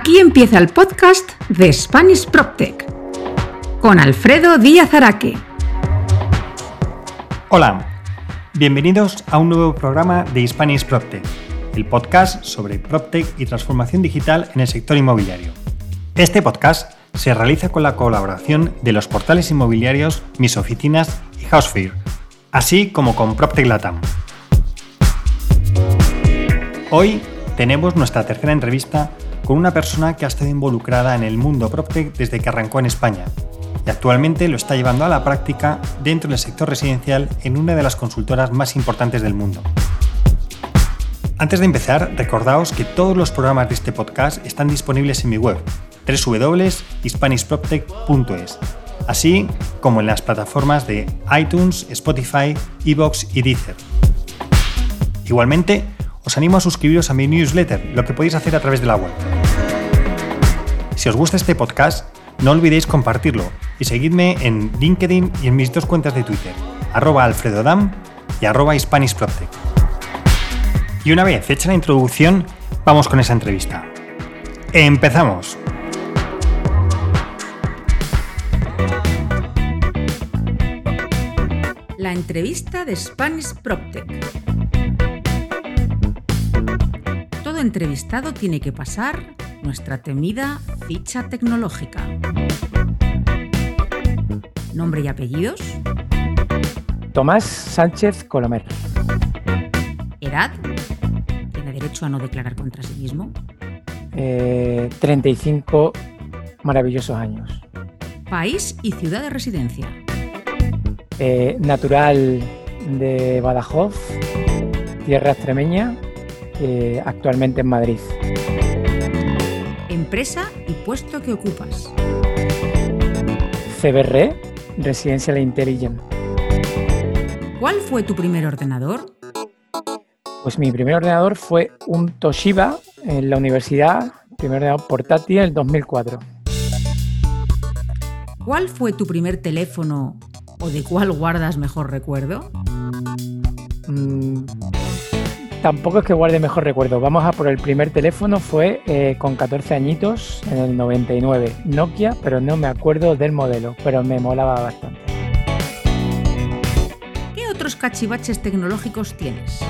Aquí empieza el podcast de Spanish PropTech con Alfredo Díaz Araque. Hola, bienvenidos a un nuevo programa de Spanish PropTech, el podcast sobre PropTech y transformación digital en el sector inmobiliario. Este podcast se realiza con la colaboración de los portales inmobiliarios Mis Oficinas y Housefear, así como con PropTech Latam. Hoy tenemos nuestra tercera entrevista con una persona que ha estado involucrada en el mundo PropTech desde que arrancó en España y actualmente lo está llevando a la práctica dentro del sector residencial en una de las consultoras más importantes del mundo. Antes de empezar, recordaos que todos los programas de este podcast están disponibles en mi web www.hispanishproptech.es, así como en las plataformas de iTunes, Spotify, Evox y Deezer. Igualmente, os animo a suscribiros a mi newsletter, lo que podéis hacer a través de la web. Si os gusta este podcast, no olvidéis compartirlo y seguidme en LinkedIn y en mis dos cuentas de Twitter, arroba alfredodam y arroba. Y una vez hecha la introducción, vamos con esa entrevista. ¡Empezamos! La entrevista de Spanish PropTech. Entrevistado tiene que pasar nuestra temida ficha tecnológica. Nombre y apellidos. Tomás Sánchez Colomer. Edad. Tiene derecho a no declarar contra sí mismo. Eh, 35 maravillosos años. País y ciudad de residencia. Eh, natural de Badajoz, tierra extremeña, eh, actualmente en Madrid. Empresa y puesto que ocupas. CBR, Residencial Intelligent. ¿Cuál fue tu primer ordenador? Pues mi primer ordenador fue un Toshiba en la universidad, primer ordenador portátil en el 2004. ¿Cuál fue tu primer teléfono o de cuál guardas mejor recuerdo? Mm, tampoco es que guarde mejor recuerdo. Vamos a por el primer teléfono, fue eh, con 14 añitos en el 99. Nokia, pero no me acuerdo del modelo, pero me molaba bastante. ¿Qué otros cachivaches tecnológicos tienes?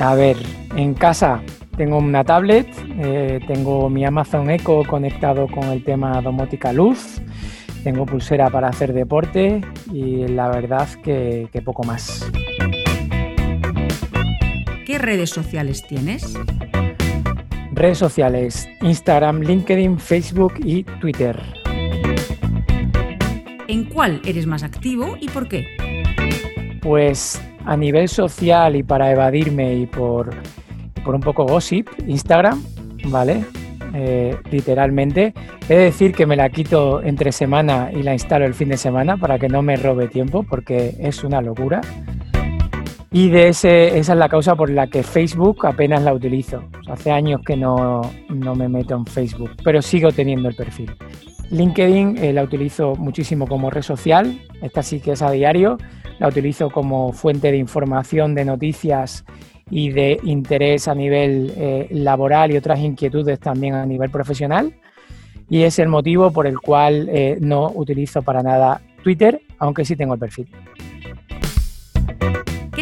A ver, en casa tengo una tablet, eh, tengo mi Amazon Echo conectado con el tema domótica luz, tengo pulsera para hacer deporte y la verdad que, que poco más. ¿Qué redes sociales tienes? Redes sociales, Instagram, LinkedIn, Facebook y Twitter. ¿En cuál eres más activo y por qué? Pues a nivel social y para evadirme y por, por un poco gossip, Instagram, ¿vale? Eh, literalmente. He de decir que me la quito entre semana y la instalo el fin de semana para que no me robe tiempo porque es una locura. Y de ese, esa es la causa por la que Facebook apenas la utilizo. O sea, hace años que no, no, me meto en Facebook, pero sigo teniendo el perfil. LinkedIn eh, la utilizo muchísimo como red social, esta sí que es a diario, la utilizo como fuente de información, de noticias y de interés a nivel eh, laboral y otras inquietudes también a nivel profesional. Y es el motivo por el cual eh, no utilizo para nada Twitter, aunque sí tengo el perfil.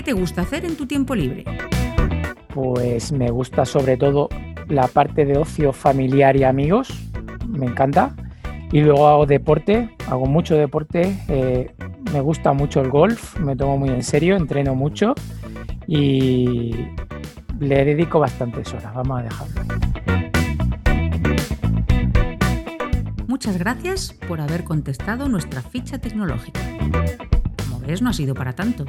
¿Qué te gusta hacer en tu tiempo libre? Pues me gusta sobre todo la parte de ocio familiar y amigos, me encanta. Y luego hago deporte, hago mucho deporte, eh, me gusta mucho el golf, me tomo muy en serio, entreno mucho y le dedico bastantes horas, vamos a dejarlo. Muchas gracias por haber contestado nuestra ficha tecnológica. Como ves, no ha sido para tanto.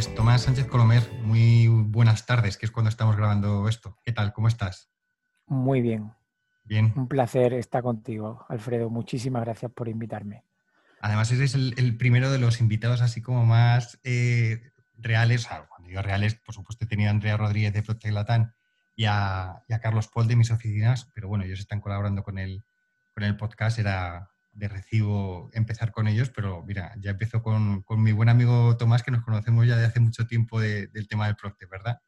Pues Tomás Sánchez Colomer, muy buenas tardes, que es cuando estamos grabando esto. ¿Qué tal? ¿Cómo estás? Muy bien. Bien. Un placer estar contigo, Alfredo. Muchísimas gracias por invitarme. Además, eres el, el primero de los invitados así como más eh, reales. Sea, cuando digo reales, por supuesto he tenido a Andrea Rodríguez de Latam y a, y a Carlos Paul de mis oficinas, pero bueno, ellos están colaborando con el, con el podcast, era de recibo empezar con ellos, pero mira, ya empezó con, mi buen amigo Tomás, que nos conocemos ya de hace mucho tiempo del tema del Procte, ¿verdad?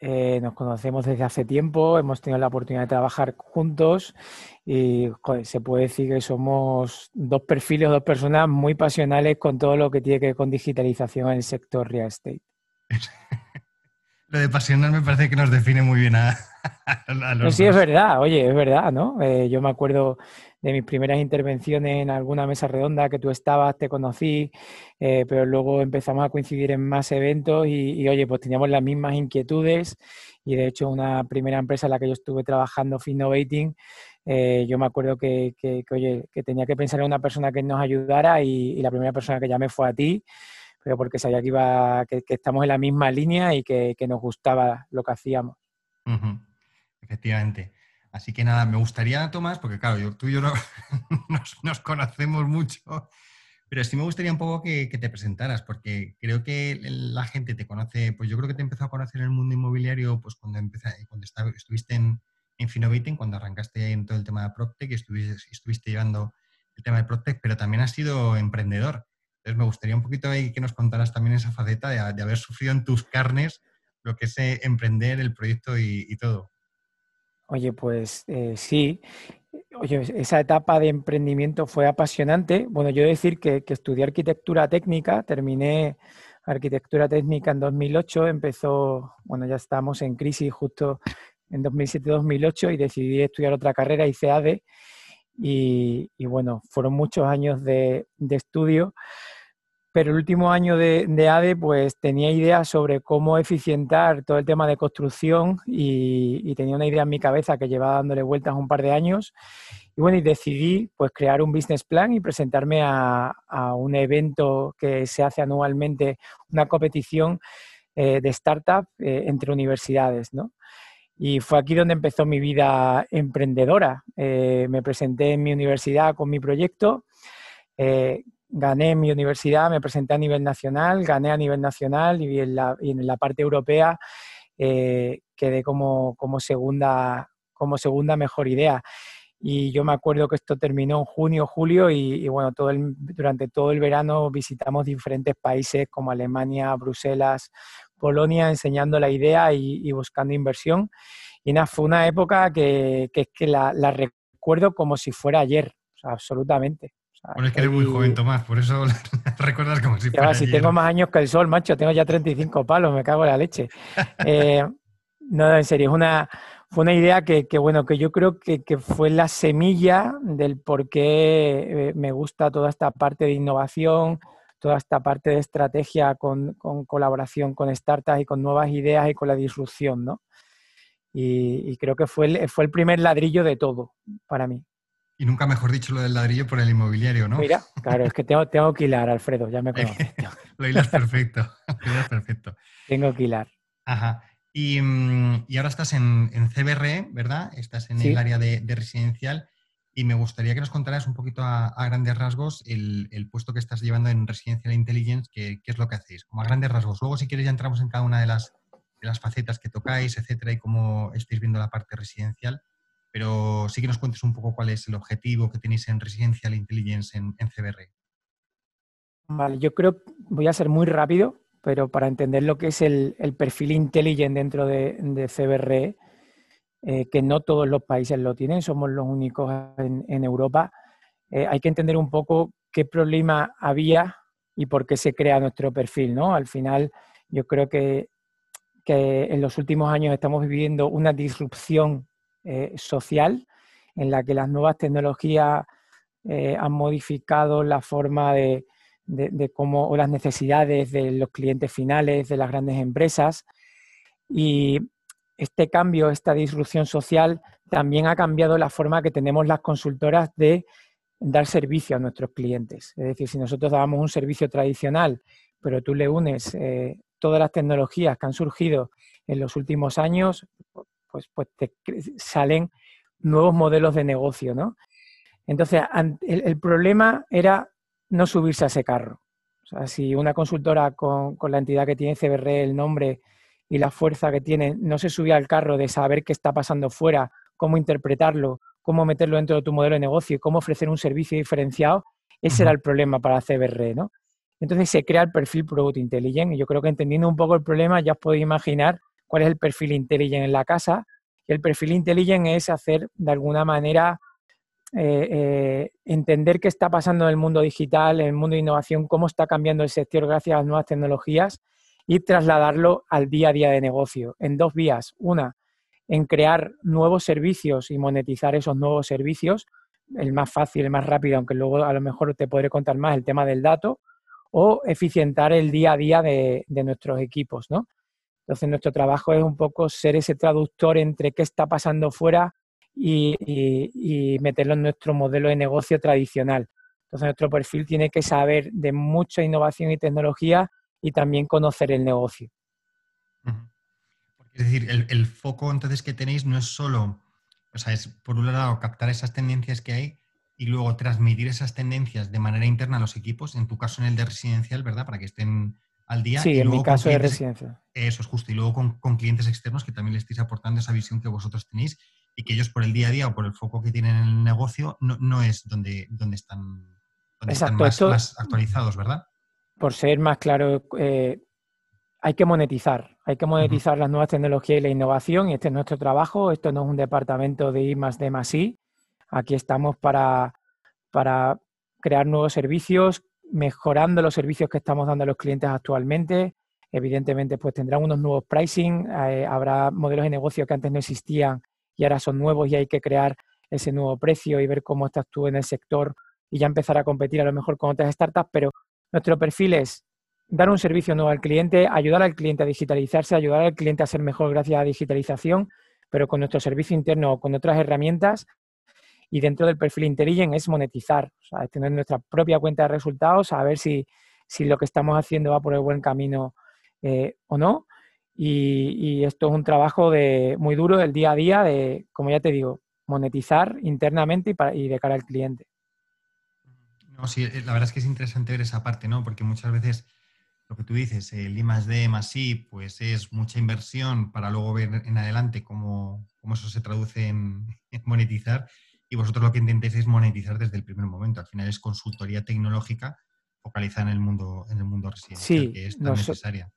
Eh, nos conocemos desde hace tiempo, hemos tenido la oportunidad de trabajar juntos y se puede decir que somos dos perfiles, dos personas muy pasionales con todo lo que tiene que ver con digitalización en el sector real estate. lo de pasional me parece que nos define muy bien a, los Sí, es verdad, oye, es verdad, ¿no? Eh, yo me acuerdo de mis primeras intervenciones en alguna mesa redonda que tú estabas, te conocí, eh, pero luego empezamos a coincidir en más eventos y, oye, pues teníamos las mismas inquietudes y de hecho una primera empresa en la que yo estuve trabajando, Finnovating, eh, yo me acuerdo que, oye, que tenía que pensar en una persona que nos ayudara y, la primera persona que llamé fue a ti, pero porque sabía que, iba, que, estamos en la misma línea y que, nos gustaba lo que hacíamos. Efectivamente. Así que nada, me gustaría, Tomás, porque claro, tú y yo no, nos, conocemos mucho, pero sí me gustaría un poco que, te presentaras, porque creo que la gente te conoce, pues yo creo que te empezó a conocer en el mundo inmobiliario pues cuando, cuando estuviste en, en cuando arrancaste en todo el tema de PropTech, estuviste, estuviste llevando el tema de PropTech, pero también has sido emprendedor. Entonces me gustaría un poquito que nos contaras también esa faceta de, haber sufrido en tus carnes lo que es eh, emprender el proyecto y todo. Oye, pues eh, sí. Oye, esa etapa de emprendimiento fue apasionante. Bueno, yo decir que, estudié arquitectura técnica, terminé arquitectura técnica en 2008, empezó, bueno, ya estábamos en crisis justo en 2007-2008 y decidí estudiar otra carrera, hice ADE, y, bueno, fueron muchos años de, de estudio pero el último año de, ADE pues tenía ideas sobre cómo eficientar todo el tema de construcción y, tenía una idea en mi cabeza que llevaba dándole vueltas un par de años y bueno, y decidí pues crear un business plan y presentarme a, un evento que se hace anualmente, una competición eh, de startup eh, entre universidades, ¿no? Y fue aquí donde empezó mi vida emprendedora. Eh, me presenté en mi universidad con mi proyecto gané en mi universidad, me presenté a nivel nacional, gané a nivel nacional y en la, en la parte europea eh, quedé como, como, segunda, como segunda mejor idea. Y yo me acuerdo que esto terminó en junio, julio y, bueno, todo el, durante todo el verano visitamos diferentes países como Alemania, Bruselas, Polonia, enseñando la idea y, buscando inversión. Y nada, fue una época que, que es que la, la recuerdo como si fuera ayer, absolutamente. Bueno, es que eres muy joven, Tomás, por eso recuerdas como si fuera. Si tengo más años que el sol, macho, tengo ya 35 palos, me cago en la leche. Eh, no, en serio, es una, fue una idea que, bueno, que yo creo que, fue la semilla del por qué eh, me gusta toda esta parte de innovación, toda esta parte de estrategia con, colaboración con startups y con nuevas ideas y con la disrupción, ¿no? Y, creo que fue fue el primer ladrillo de todo para mí. Y nunca mejor dicho lo del ladrillo por el inmobiliario, ¿no? Mira, claro, es que tengo, tengo que hilar, Alfredo, ya me conoces. lo hilas perfecto, lo hilas perfecto. Tengo que hilar. Ajá. Y, mm, ahora estás en, en, CBRE, ¿verdad? Estás en el área de, residencial y me gustaría que nos contaras un poquito a, grandes rasgos el, puesto que estás llevando en Residencial Intelligence, qué es lo que hacéis, como a grandes rasgos. Luego, si quieres, ya entramos en cada una de las, de las facetas que tocáis, etcétera, y cómo estáis viendo la parte residencial pero sí que nos cuentes un poco cuál es el objetivo que tenéis en Residencial Intelligence en, CBR. Vale, yo creo, voy a ser muy rápido, pero para entender lo que es el, perfil intelligent dentro de, de CBR, eh, que no todos los países lo tienen, somos los únicos en, Europa, eh, hay que entender un poco qué problema había y por qué se crea nuestro perfil, ¿no? Al final, yo creo que en los últimos años estamos viviendo una disrupción eh, social en la que las nuevas tecnologías eh, han modificado la forma de, cómo o las necesidades de los clientes finales de las grandes empresas y este cambio, esta disrupción social también ha cambiado la forma que tenemos las consultoras de dar servicio a nuestros clientes. Es decir, si nosotros dábamos un servicio tradicional, pero tú le unes eh, todas las tecnologías que han surgido en los últimos años, pues, pues te salen nuevos modelos de negocio, ¿no? Entonces, el, problema era no subirse a ese carro. O sea, si una consultora con, la entidad que tiene CBR, el nombre y la fuerza que tiene, no se subía al carro de saber qué está pasando fuera, cómo interpretarlo, cómo meterlo dentro de tu modelo de negocio y cómo ofrecer un servicio diferenciado, ese era el problema para CBR, ¿no? Entonces se crea el perfil Product Intelligent y yo creo que entendiendo un poco el problema ya os podéis imaginar cuál es el perfil Intelligent en la casa. Y el perfil Intelligent es hacer de alguna manera eh, eh, entender qué está pasando en el mundo digital, en el mundo de innovación, cómo está cambiando el sector gracias a las nuevas tecnologías y trasladarlo al día a día de negocio en dos vías. Una, en crear nuevos servicios y monetizar esos nuevos servicios, el más fácil, el más rápido, aunque luego a lo mejor te podré contar más el tema del dato, o eficientar el día a día de, nuestros equipos, ¿no? Entonces nuestro trabajo es un poco ser ese traductor entre qué está pasando fuera y, meterlo en nuestro modelo de negocio tradicional. Entonces nuestro perfil tiene que saber de mucha innovación y tecnología y también conocer el negocio. Es decir, el, foco entonces que tenéis no es solo, o sea, es por un lado captar esas tendencias que hay y luego transmitir esas tendencias de manera interna a los equipos, en tu caso en el de residencial, ¿verdad? Para que estén al día. Sí, en mi caso de residencial. Eso es justo. Y luego con, clientes externos que también les estáis aportando esa visión que vosotros tenéis y que ellos por el día a día o por el foco que tienen en el negocio no, es donde, donde están, más, actualizados, ¿verdad? Por ser más claro, eh, hay que monetizar, hay que monetizar las nuevas tecnologías y la innovación y este es nuestro trabajo, esto no es un departamento de I más D más I, aquí estamos para, para crear nuevos servicios, mejorando los servicios que estamos dando a los clientes actualmente, evidentemente pues tendrán unos nuevos pricing, eh, habrá modelos de negocio que antes no existían y ahora son nuevos y hay que crear ese nuevo precio y ver cómo estás tú en el sector y ya empezar a competir a lo mejor con otras startups, pero nuestro perfil es dar un servicio nuevo al cliente, ayudar al cliente a digitalizarse, ayudar al cliente a ser mejor gracias a la digitalización, pero con nuestro servicio interno o con otras herramientas. Y dentro del perfil Intelligent es monetizar, o sea, tener nuestra propia cuenta de resultados, a ver si, lo que estamos haciendo va por el buen camino eh, o no. Y, esto es un trabajo de, muy duro del día a día, de, como ya te digo, monetizar internamente y, de cara al cliente. No, sí, eh, la verdad es que es interesante ver esa parte, ¿no? Porque muchas veces lo que tú dices, el I más D I, pues es mucha inversión para luego ver en adelante cómo, eso se traduce en, monetizar. Y vosotros lo que intentáis es monetizar desde el primer momento. Al final es consultoría tecnológica focalizada en el mundo, en el mundo residencial, que es tan necesaria.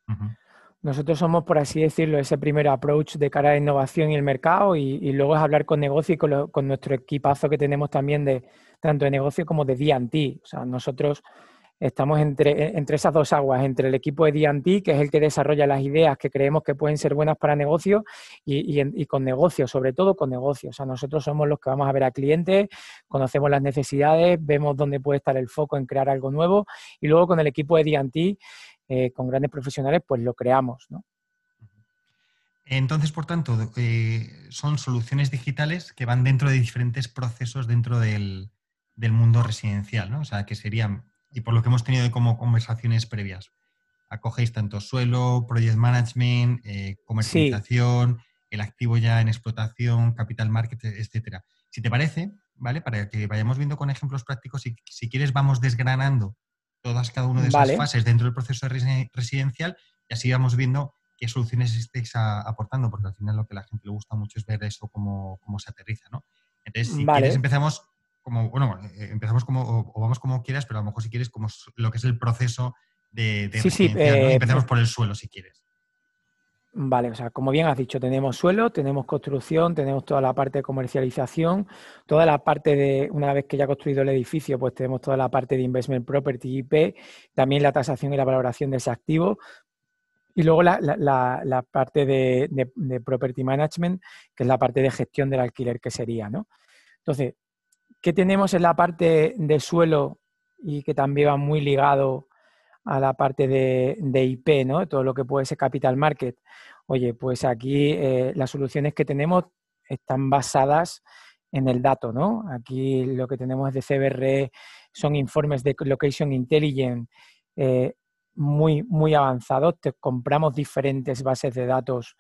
Nosotros somos, por así decirlo, ese primer approach de cara a innovación y el mercado y, luego es hablar con negocio y con, con, nuestro equipazo que tenemos también de tanto de negocio como de D&T. O sea, nosotros estamos entre, entre esas dos aguas, entre el equipo de D&T, que es el que desarrolla las ideas que creemos que pueden ser buenas para negocio, y, con negocio, sobre todo con negocio. O sea, nosotros somos los que vamos a ver a clientes, conocemos las necesidades, vemos dónde puede estar el foco en crear algo nuevo, y luego con el equipo de D&T, eh, con grandes profesionales, pues lo creamos, Entonces, por tanto, eh, son soluciones digitales que van dentro de diferentes procesos dentro del, del mundo residencial, ¿no? O sea, que serían y por lo que hemos tenido como conversaciones previas, acogéis tanto suelo, project management, eh, comercialización, el activo ya en explotación, capital market, etcétera. Si te parece, ¿vale? Para que vayamos viendo con ejemplos prácticos y si quieres vamos desgranando todas cada una de esas fases dentro del proceso residencial y así vamos viendo qué soluciones estáis aportando, porque al final lo que a la gente le gusta mucho es ver eso cómo, cómo se aterriza, ¿no? Entonces, si quieres, empezamos como, bueno, eh, empezamos como, o, vamos como quieras, pero a lo mejor si quieres, como lo que es el proceso de, de sí, eh, Empezamos por el suelo, si quieres. Vale, o sea, como bien has dicho, tenemos suelo, tenemos construcción, tenemos toda la parte de comercialización, toda la parte de, una vez que ya ha construido el edificio, pues tenemos toda la parte de investment property IP, también la tasación y la valoración de ese activo, y luego la, parte de, de, property management, que es la parte de gestión del alquiler que sería, ¿no? Entonces, ¿Qué tenemos en la parte de suelo y que también va muy ligado a la parte de, IP, ¿no? Todo lo que puede ser capital market. Oye, pues aquí eh, las soluciones que tenemos están basadas en el dato, ¿no? Aquí lo que tenemos de CBR son informes de Location Intelligence eh, muy, muy avanzados. Te compramos diferentes bases de datos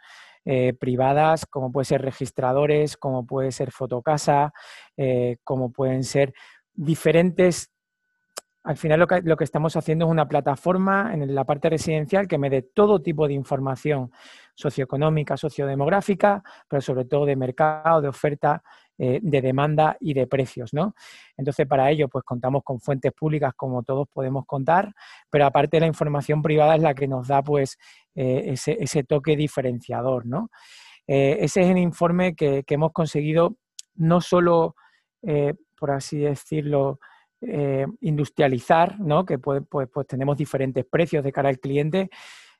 eh, privadas, como puede ser registradores, como puede ser fotocasa, eh, como pueden ser diferentes al final lo que, lo que, estamos haciendo es una plataforma en la parte residencial que me dé todo tipo de información socioeconómica, sociodemográfica, pero sobre todo de mercado, de oferta, eh, de demanda y de precios, ¿no? Entonces, para ello, pues contamos con fuentes públicas como todos podemos contar, pero aparte la información privada es la que nos da, pues, eh, ese, toque diferenciador, ¿no? Eh, ese es el informe que, hemos conseguido no solo, por así decirlo, eh, industrializar, ¿no? que pues, pues, tenemos diferentes precios de cara al cliente,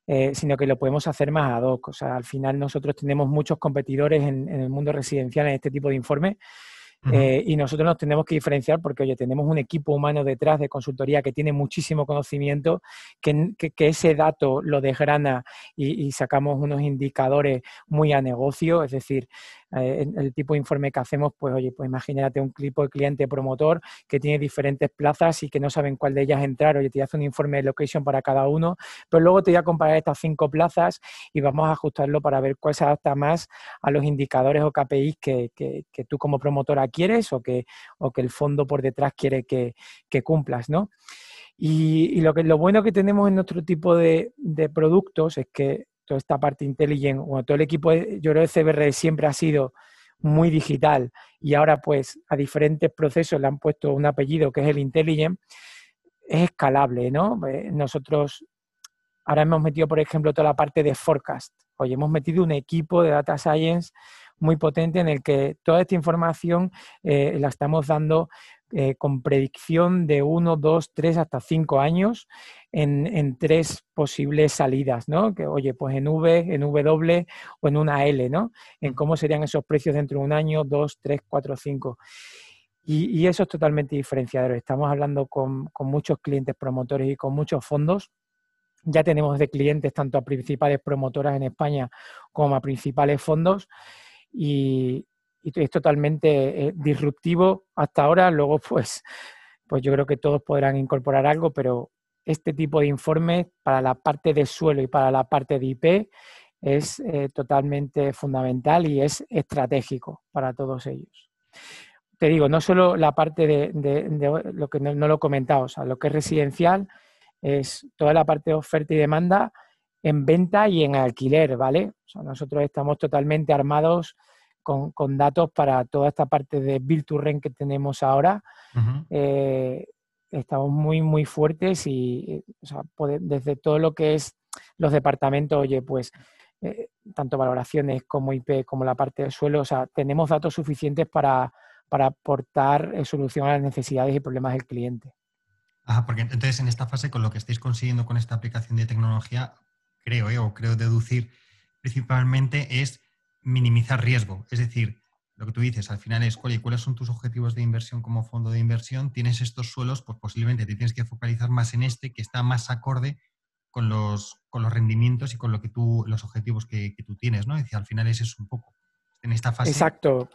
eh, sino que lo podemos hacer más ad hoc. O sea, al final nosotros tenemos muchos competidores en, en el mundo residencial en este tipo de informes eh, y nosotros nos tenemos que diferenciar porque, oye, tenemos un equipo humano detrás de consultoría que tiene muchísimo conocimiento, que, ese dato lo desgrana y, sacamos unos indicadores muy a negocio, es decir, eh, el tipo de informe que hacemos, pues, oye, pues imagínate un tipo de cliente promotor que tiene diferentes plazas y que no saben cuál de ellas entrar, oye, te hace un informe de location para cada uno, pero luego te voy a comparar estas cinco plazas y vamos a ajustarlo para ver cuál se adapta más a los indicadores o KPIs que, que tú como promotora quieres o que, o que el fondo por detrás quiere que, cumplas, ¿no? Y, lo, que, lo bueno que tenemos en nuestro tipo de, productos es que toda esta parte intelligent, bueno, todo el equipo, yo creo que CBR siempre ha sido muy digital y ahora pues a diferentes procesos le han puesto un apellido que es el intelligent, es escalable, ¿no? Eh, nosotros ahora hemos metido, por ejemplo, toda la parte de forecast. Hoy hemos metido un equipo de data science muy potente en el que toda esta información eh, la estamos dando eh, con predicción de uno, dos, tres, hasta cinco años en, tres posibles salidas, ¿no? Que, oye, pues en V, en W o en una L, ¿no? En cómo serían esos precios dentro de un año, dos, tres, cuatro, cinco. Y, eso es totalmente diferenciador. Estamos hablando con, con muchos clientes promotores y con muchos fondos ya tenemos de clientes tanto a principales promotoras en España como a principales fondos y, es totalmente eh, disruptivo hasta ahora. Luego, pues, pues yo creo que todos podrán incorporar algo, pero este tipo de informes para la parte de suelo y para la parte de IP es eh, totalmente fundamental y es estratégico para todos ellos. Te digo, no solo la parte de, lo que no, lo he comentado, o sea, lo que es residencial, es toda la parte de oferta y demanda en venta y en alquiler, ¿vale? nosotros estamos totalmente armados con, datos para toda esta parte de Build to Rent que tenemos ahora. Eh, estamos muy, muy fuertes y desde todo lo que es los departamentos, oye, pues eh, tanto valoraciones como IP, como la parte del suelo, o sea, tenemos datos suficientes para, para aportar eh, solución a las necesidades y problemas del cliente. Ajá, porque entonces en esta fase, con lo que estáis consiguiendo con esta aplicación de tecnología, creo, o creo deducir, principalmente es minimizar riesgo. Es decir, lo que tú dices, al final es, ¿cuáles son tus objetivos de inversión como fondo de inversión? Tienes estos suelos, pues posiblemente te tienes que focalizar más en este que está más acorde con los, con los rendimientos y con lo que tú, los objetivos que, tú tienes, ¿no? Es decir, al final ese es un poco en esta fase. Exacto.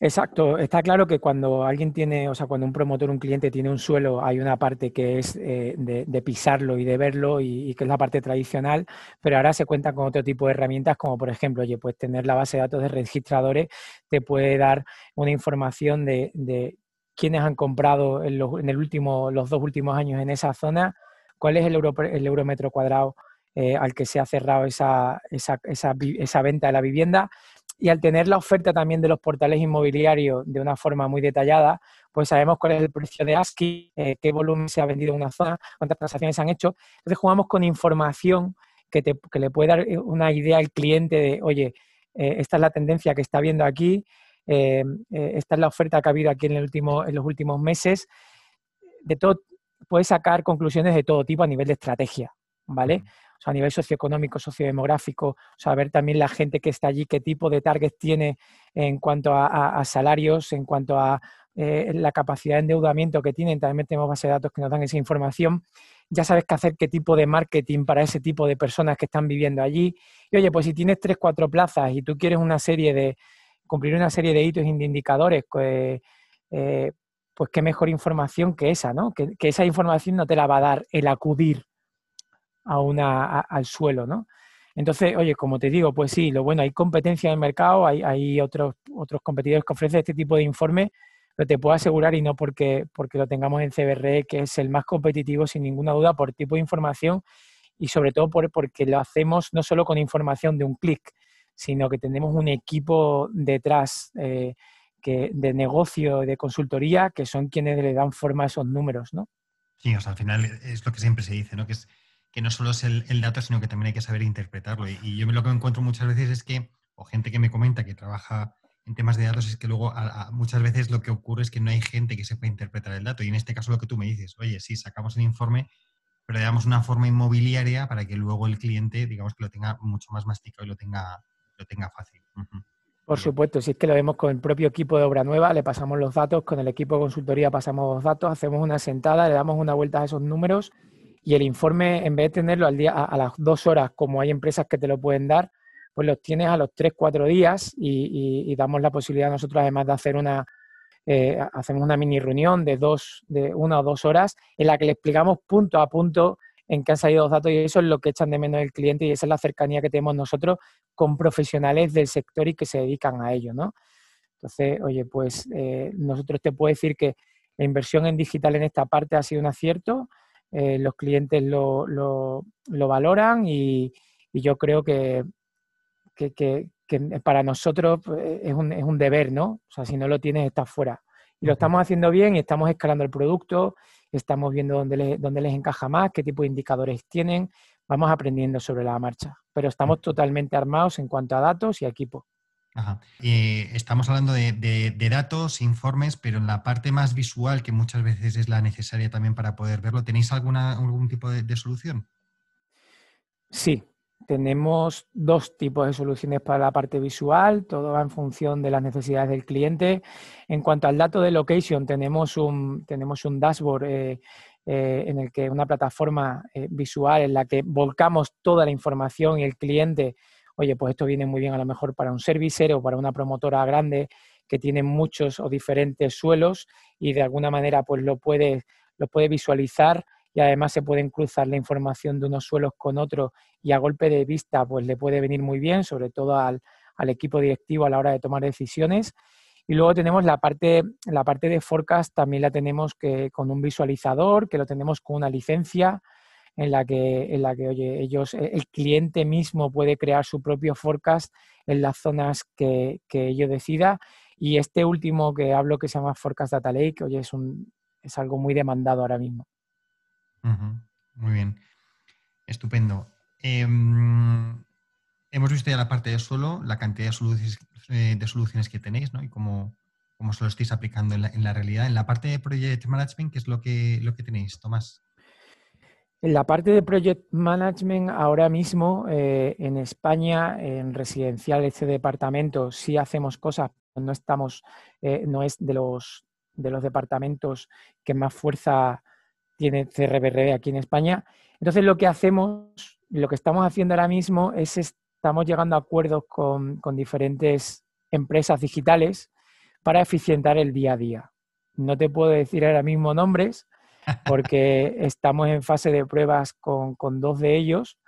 Exacto, está claro que cuando alguien tiene, o sea, cuando un promotor, un cliente tiene un suelo, hay una parte que es eh, de, pisarlo y de verlo y, que es la parte tradicional, pero ahora se cuenta con otro tipo de herramientas como por ejemplo, oye, pues tener la base de datos de registradores te puede dar una información de, de quiénes han comprado en, los, el último, los dos últimos años en esa zona, cuál es el, euro, el eurometro cuadrado eh, al que se ha cerrado esa, esa, esa, esa venta de la vivienda y al tener la oferta también de los portales inmobiliarios de una forma muy detallada, pues sabemos cuál es el precio de ASCII, eh, qué volumen se ha vendido en una zona, cuántas transacciones se han hecho. Entonces jugamos con información que, te, que le puede dar eh, una idea al cliente de, oye, eh, esta es la tendencia que está viendo aquí, esta es la oferta que ha habido aquí en, el último, en los últimos meses. De todo, puedes sacar conclusiones de todo tipo a nivel de estrategia, ¿vale? A nivel socioeconómico, sociodemográfico, saber también la gente que está allí, qué tipo de target tiene en cuanto a, salarios, en cuanto a eh, la capacidad de endeudamiento que tienen, también tenemos base de datos que nos dan esa información. Ya sabes qué hacer, qué tipo de marketing para ese tipo de personas que están viviendo allí. Y oye, pues si tienes tres, cuatro plazas y tú quieres una serie de, cumplir una serie de hitos y indicadores, pues, eh, pues qué mejor información que esa, ¿no? Que, esa información no te la va a dar el acudir a una, al suelo, ¿no? Entonces, oye, como te digo, pues sí, lo bueno, hay competencia en el mercado, hay, otros, otros competidores que ofrecen este tipo de informes, pero te puedo asegurar, y no porque, porque lo tengamos en CBRE, que es el más competitivo sin ninguna duda por tipo de información y sobre todo por, porque lo hacemos no solo con información de un clic, sino que tenemos un equipo detrás eh, de negocio, de consultoría, que son quienes le dan forma a esos números, ¿no? Sí, o sea, al final es lo que siempre se dice, ¿no? Que, es, que no solo es el, dato, sino que también hay que saber interpretarlo. Y, yo lo que encuentro muchas veces es que, o gente que me comenta que trabaja en temas de datos, es que luego muchas veces lo que ocurre es que no hay gente que sepa interpretar el dato. Y en este caso lo que tú me dices, oye, sí, sacamos el informe, pero le damos una forma inmobiliaria para que luego el cliente, digamos, que lo tenga mucho más masticado y lo tenga, lo tenga fácil. Por supuesto, si es que lo vemos con el propio equipo de obra nueva, le pasamos los datos, con el equipo de consultoría pasamos los datos, hacemos una sentada, le damos una vuelta a esos números y el informe, en vez de tenerlo al día, a, las dos horas, como hay empresas que te lo pueden dar, pues los tienes a los tres, cuatro días y, damos la posibilidad nosotros además de hacer una, eh, hacemos una mini reunión de dos, de una o dos horas en la que le explicamos punto a punto en qué han salido los datos y eso es lo que echan de menos el cliente y esa es la cercanía que tenemos nosotros con profesionales del sector y que se dedican a ello, ¿no? Entonces, oye, pues eh, nosotros te puedo decir que la inversión en digital en esta parte ha sido un acierto, eh, los clientes lo, lo, valoran y, yo creo que, que, para nosotros pues, es un, es un, deber, ¿no? O sea, si no lo tienes, estás fuera. Y lo estamos haciendo bien y estamos escalando el producto, estamos viendo dónde, dónde les encaja más, qué tipo de indicadores tienen, vamos aprendiendo sobre la marcha, pero estamos totalmente armados en cuanto a datos y equipo. Ajá. Eh, estamos hablando de, datos, informes, pero en la parte más visual, que muchas veces es la necesaria también para poder verlo, ¿tenéis alguna, algún tipo de, solución? Sí, tenemos dos tipos de soluciones para la parte visual, todo va en función de las necesidades del cliente. En cuanto al dato de location, tenemos un, tenemos un dashboard eh, eh, en el que una plataforma visual en la que volcamos toda la información y el cliente, oye, pues esto viene muy bien a lo mejor para un servicer o para una promotora grande que tiene muchos o diferentes suelos y de alguna manera pues lo puede, lo puede visualizar y además se pueden cruzar la información de unos suelos con otros y a golpe de vista pues le puede venir muy bien, sobre todo al, equipo directivo a la hora de tomar decisiones. Y luego tenemos la parte, la parte de forecast, también la tenemos que, con un visualizador, que lo tenemos con una licencia en la que, en la que oye, ellos, el cliente mismo puede crear su propio forecast en las zonas que, que ello decida. Y este último que hablo, que se llama Forecast Data Lake, oye, es, un, es algo muy demandado ahora mismo. Muy bien. Estupendo. Em, hemos visto ya la parte de suelo, la cantidad de soluciones, eh, de soluciones que tenéis ¿no? y cómo, cómo se lo estáis aplicando en la, realidad. En la parte de Project Management, ¿qué es lo que, lo que tenéis, Tomás? En la parte de Project Management, ahora mismo eh, en España, en residencial, este departamento, sí hacemos cosas, no estamos, eh, no es de los, de los departamentos que más fuerza tiene CRBR aquí en España. Entonces lo que hacemos, lo que estamos haciendo ahora mismo es estamos llegando a acuerdos con, diferentes empresas digitales para eficientar el día a día. No te puedo decir ahora mismo nombres porque estamos en fase de pruebas con, dos de ellos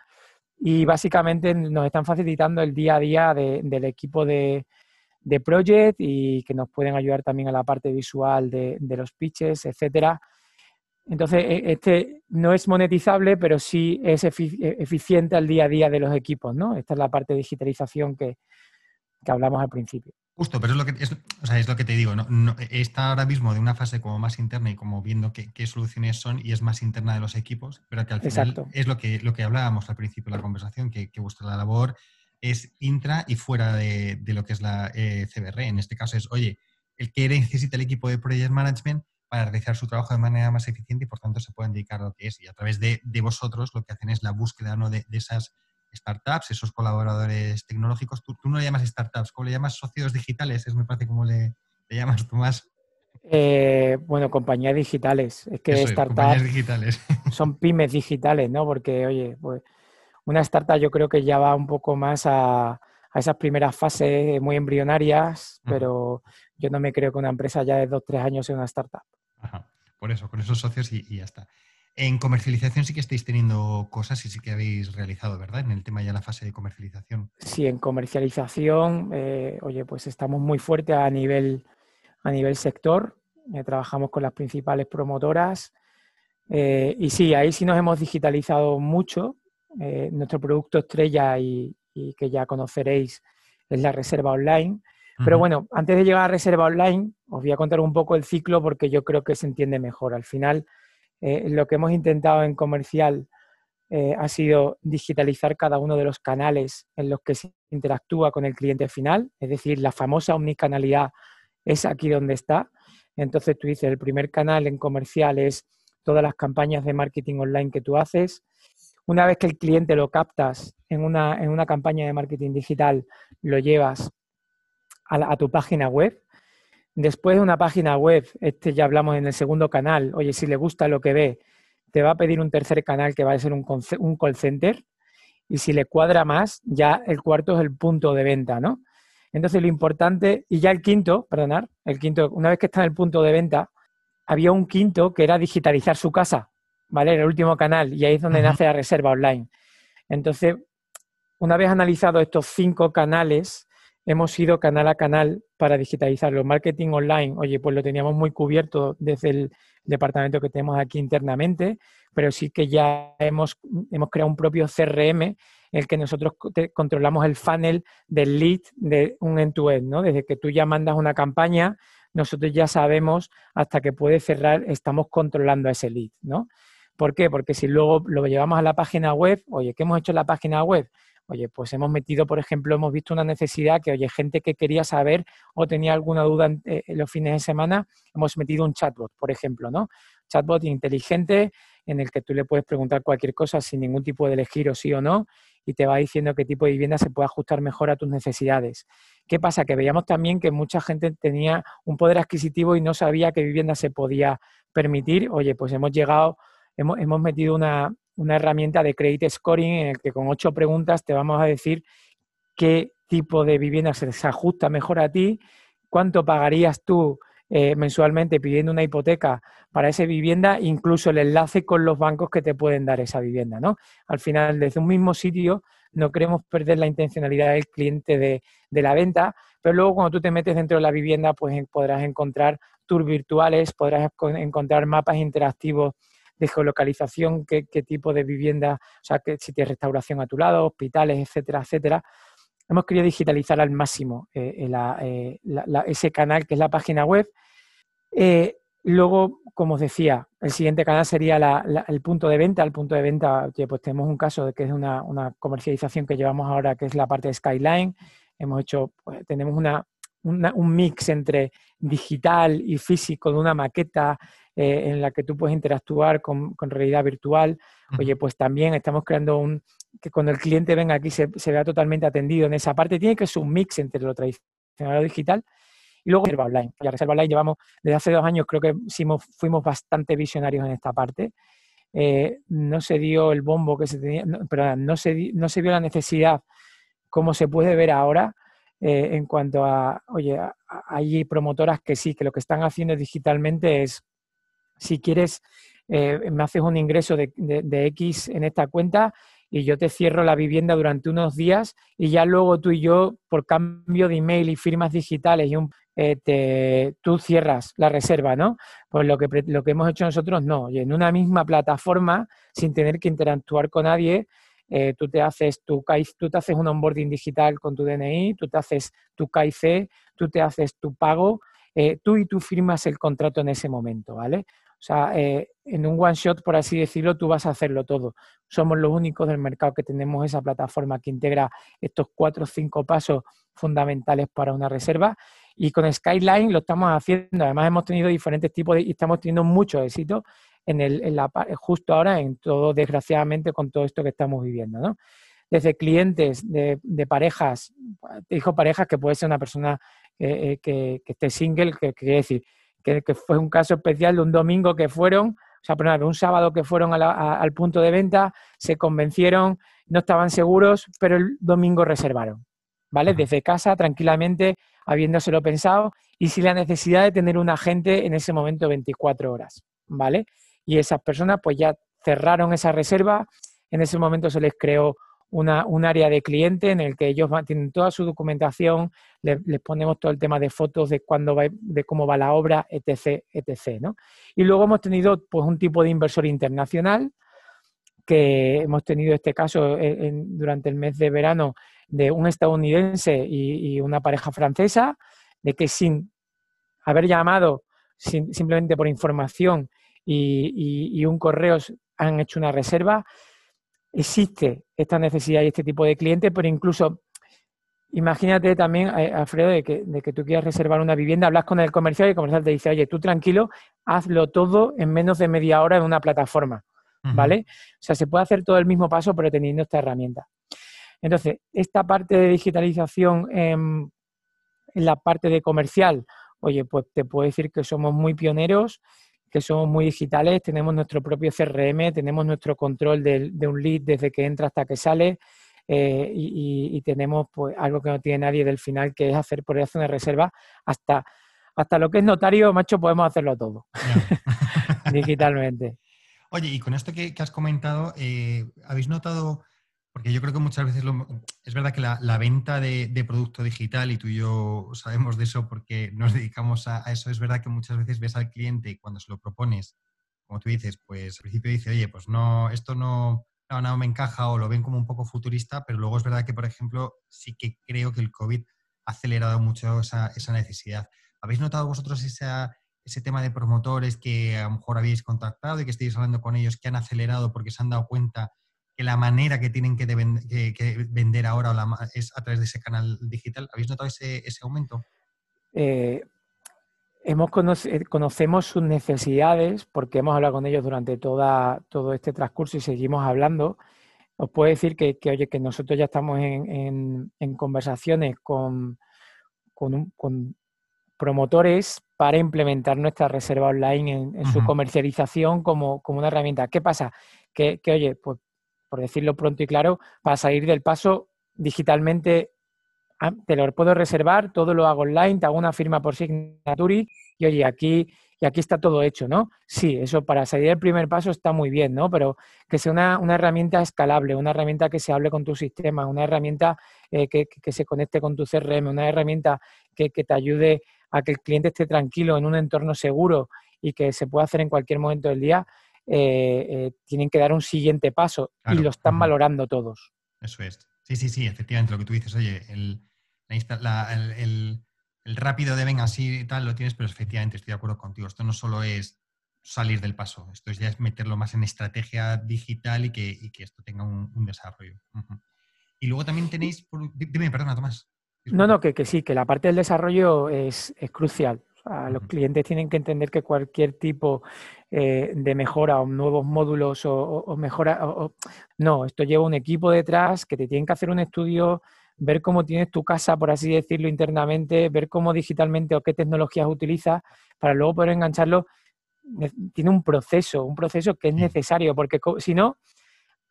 y básicamente nos están facilitando el día a día del equipo de, de Project y que nos pueden ayudar también a la parte visual de, de los pitches, etcétera, entonces, e, este no es monetizable, pero sí es e, eficiente al día a día de los equipos, ¿no? Esta es la parte de digitalización que, hablamos al principio. Justo, pero es lo que, es, lo que te digo, ¿no? está ahora mismo de una fase como más interna y como viendo qué, soluciones son y es más interna de los equipos, pero que al final es lo que, lo que hablábamos al principio de la conversación, que, vuestra labor es intra y fuera de, lo que es la eh, CBR. En este caso es, oye, el que necesita el equipo de Project Management para realizar su trabajo de manera más eficiente y por tanto se pueden dedicar a lo que es. Y a través de, vosotros lo que hacen es la búsqueda ¿no? de, esas startups, esos colaboradores tecnológicos. Tú, no le llamas startups, ¿cómo le llamas socios digitales? Es me parece como le, llamas tú más. Eh, bueno, compañías digitales. Es que startups digitales. son pymes digitales, ¿no? Porque, oye, pues una startup yo creo que ya va un poco más a, a esas primeras fases muy embrionarias, pero yo no me creo que una empresa ya de dos, tres años sea una startup. Por eso, con esos socios y, ya está. En comercialización sí que estáis teniendo cosas y sí que habéis realizado, ¿verdad? En el tema ya la fase de comercialización. Sí, en comercialización, eh, oye, pues estamos muy fuertes a nivel, a nivel sector. eh, trabajamos con las principales promotoras eh, y sí, ahí sí nos hemos digitalizado mucho. nuestro producto estrella y, que ya conoceréis es la reserva online. Pero bueno, antes de llegar a reserva online, os voy a contar un poco el ciclo porque yo creo que se entiende mejor. Al final, lo que hemos intentado en comercial eh, ha sido digitalizar cada uno de los canales en los que se interactúa con el cliente final, es decir, la famosa omnicanalidad es aquí donde está. Entonces tú dices, el primer canal en comercial es todas las campañas de marketing online que tú haces. Una vez que el cliente lo captas en una, en una campaña de marketing digital, lo llevas a tu página web. Después de una página web, este ya hablamos en el segundo canal, oye, si le gusta lo que ve, te va a pedir un tercer canal que va a ser un, un call center y si le cuadra más, ya el cuarto es el punto de venta, ¿no? Entonces lo importante, y ya el quinto, perdonar, el quinto, una vez que está en el punto de venta, había un quinto que era digitalizar su casa, ¿vale? el último canal, y ahí es donde nace la reserva online. Entonces, una vez analizado estos cinco canales, hemos ido canal a canal para digitalizarlo. Marketing online, oye, pues lo teníamos muy cubierto desde el departamento que tenemos aquí internamente, pero sí que ya hemos, hemos creado un propio CRM en el que nosotros controlamos el funnel del lead de un end-to-end, ¿no? Desde que tú ya mandas una campaña, nosotros ya sabemos hasta que puede cerrar, estamos controlando ese lead, ¿no? ¿Por qué? Porque si luego lo llevamos a la página web, oye, ¿qué hemos hecho en la página web? Oye, pues hemos metido, por ejemplo, hemos visto una necesidad que, oye, gente que quería saber o tenía alguna duda en, eh, los fines de semana, hemos metido un chatbot, por ejemplo, ¿no? Chatbot inteligente en el que tú le puedes preguntar cualquier cosa sin ningún tipo de elegir o sí o no y te va diciendo qué tipo de vivienda se puede ajustar mejor a tus necesidades. ¿Qué pasa? Que veíamos también que mucha gente tenía un poder adquisitivo y no sabía qué vivienda se podía permitir. Oye, pues hemos llegado, hemos, hemos metido una, una herramienta de credit scoring en el que con ocho preguntas te vamos a decir qué tipo de vivienda se ajusta mejor a ti, cuánto pagarías tú eh, mensualmente pidiendo una hipoteca para esa vivienda, incluso el enlace con los bancos que te pueden dar esa vivienda. ¿no? Al final, desde un mismo sitio, no queremos perder la intencionalidad del cliente de, de la venta, pero luego cuando tú te metes dentro de la vivienda, pues podrás encontrar tours virtuales, podrás encontrar mapas interactivos de geolocalización, qué, tipo de vivienda, o sea, que, si tienes restauración a tu lado, hospitales, etcétera, etcétera. Hemos querido digitalizar al máximo eh, eh, ese canal que es la página web. Eh, luego, como os decía, el siguiente canal sería el punto de venta. El punto de venta, pues tenemos un caso de que es una, comercialización que llevamos ahora, que es la parte de Skyline. Hemos hecho, pues, tenemos una, un mix entre digital y físico de una maqueta eh, en la que tú puedes interactuar con, realidad virtual. Oye, pues también estamos creando un que cuando el cliente venga aquí se, vea totalmente atendido en esa parte. Tiene que ser un mix entre lo tradicional y lo digital. Y luego reserva online. La reserva online llevamos desde hace dos años, creo que fuimos bastante visionarios en esta parte. Eh, no se dio el bombo que se tenía, no, perdón, no se, no se vio la necesidad como se puede ver ahora eh, en cuanto a, oye, hay promotoras que sí, que lo que están haciendo digitalmente es si quieres, eh, me haces un ingreso de, X en esta cuenta y yo te cierro la vivienda durante unos días y ya luego tú y yo, por cambio de email y firmas digitales, y un, eh, tú cierras la reserva, ¿no? Pues lo que, lo que hemos hecho nosotros no. en una misma plataforma, sin tener que interactuar con nadie, eh, tú te haces tu tú te haces un onboarding digital con tu DNI, tú te haces tu KIC, tú te haces tu pago, tú y tú firmas el contrato en ese momento, ¿vale? O sea, eh, en un one shot, por así decirlo, tú vas a hacerlo todo. Somos los únicos del mercado que tenemos esa plataforma que integra estos cuatro o cinco pasos fundamentales para una reserva. Y con Skyline lo estamos haciendo. Además, hemos tenido diferentes tipos de, y estamos teniendo mucho éxito en, el, justo ahora en todo, desgraciadamente, con todo esto que estamos viviendo. ¿no? Desde clientes de, de parejas, te dijo parejas que puede ser una persona eh, que, que, esté single, que quiere decir que, fue un caso especial de un domingo que fueron, o sea, perdón, un sábado que fueron al punto de venta, se convencieron, no estaban seguros, pero el domingo reservaron, ¿vale? Desde casa, tranquilamente, habiéndoselo pensado y sin la necesidad de tener un agente en ese momento 24 horas, ¿vale? Y esas personas pues ya cerraron esa reserva, en ese momento se les creó un área de cliente en el que ellos tienen toda su documentación, les, ponemos todo el tema de fotos de cuándo va, de cómo va la obra, etc, etc. ¿no? Y luego hemos tenido pues, un tipo de inversor internacional que hemos tenido este caso durante el mes de verano de un estadounidense y, una pareja francesa, de que sin haber llamado simplemente por información y, un correo han hecho una reserva, existe esta necesidad y este tipo de cliente, pero incluso imagínate también, eh, Alfredo, de que, de que tú quieras reservar una vivienda, hablas con el comercial y el comercial te dice, oye, tú tranquilo, hazlo todo en menos de media hora en una plataforma, ¿vale? O sea, se puede hacer todo el mismo paso, pero teniendo esta herramienta. Entonces, esta parte de digitalización en, en la parte de comercial, oye, pues te puedo decir que somos muy pioneros que somos muy digitales, tenemos nuestro propio CRM, tenemos nuestro control de, un lead desde que entra hasta que sale eh, y, tenemos pues algo que no tiene nadie del final, que es hacer por hacer una reserva. Hasta, hasta lo que es notario, macho, podemos hacerlo todo. Digitalmente. Oye, y con esto que, has comentado, eh, ¿habéis notado porque yo creo que muchas veces es verdad que la, venta de, producto digital, y tú y yo sabemos de eso porque nos dedicamos a, eso, es verdad que muchas veces ves al cliente cuando se lo propones, como tú dices, pues al principio dice, oye, pues no, esto no, no, me encaja o lo ven como un poco futurista, pero luego es verdad que, por ejemplo, sí que creo que el COVID ha acelerado mucho esa, necesidad. ¿Habéis notado vosotros ese tema de promotores que a lo mejor habéis contactado y que estáis hablando con ellos que han acelerado porque se han dado cuenta la manera que tienen que, vender ahora es a través de ese canal digital. ¿Habéis notado ese, aumento? Eh, hemos conocemos sus necesidades porque hemos hablado con ellos durante toda, todo este transcurso y seguimos hablando. Os puedo decir que, oye, que nosotros ya estamos en, conversaciones con, con, promotores para implementar nuestra reserva online en, su comercialización como, una herramienta. ¿Qué pasa? Que, que, oye, pues por decirlo pronto y claro, para salir del paso digitalmente, ah, te lo puedo reservar, todo lo hago online, te hago una firma por Signatory y oye, aquí, y aquí está todo hecho, ¿no? Sí, eso para salir del primer paso está muy bien, ¿no? Pero que sea una, herramienta escalable, una herramienta que se hable con tu sistema, una herramienta eh, que, se conecte con tu CRM, una herramienta que, que te ayude a que el cliente esté tranquilo en un entorno seguro y que se pueda hacer en cualquier momento del día, eh, eh, tienen que dar un siguiente paso y lo están valorando todos. Eso es. Sí, sí, sí, efectivamente, lo que tú dices, oye, el, rápido de venga así y tal lo tienes, pero efectivamente estoy de acuerdo contigo. Esto no solo es salir del paso, esto ya es meterlo más en estrategia digital y que, esto tenga un, desarrollo. Y luego también tenéis, dime, perdona, Tomás. No, no, que, sí, que la parte del desarrollo es, es crucial. Los clientes tienen que entender que cualquier tipo eh, de mejora o nuevos módulos o, mejora. no, esto lleva un equipo detrás que te tienen que hacer un estudio, ver cómo tienes tu casa, por así decirlo, internamente, ver cómo digitalmente o qué tecnologías utilizas para luego poder engancharlo. Tiene un proceso, un proceso que es necesario, porque si no,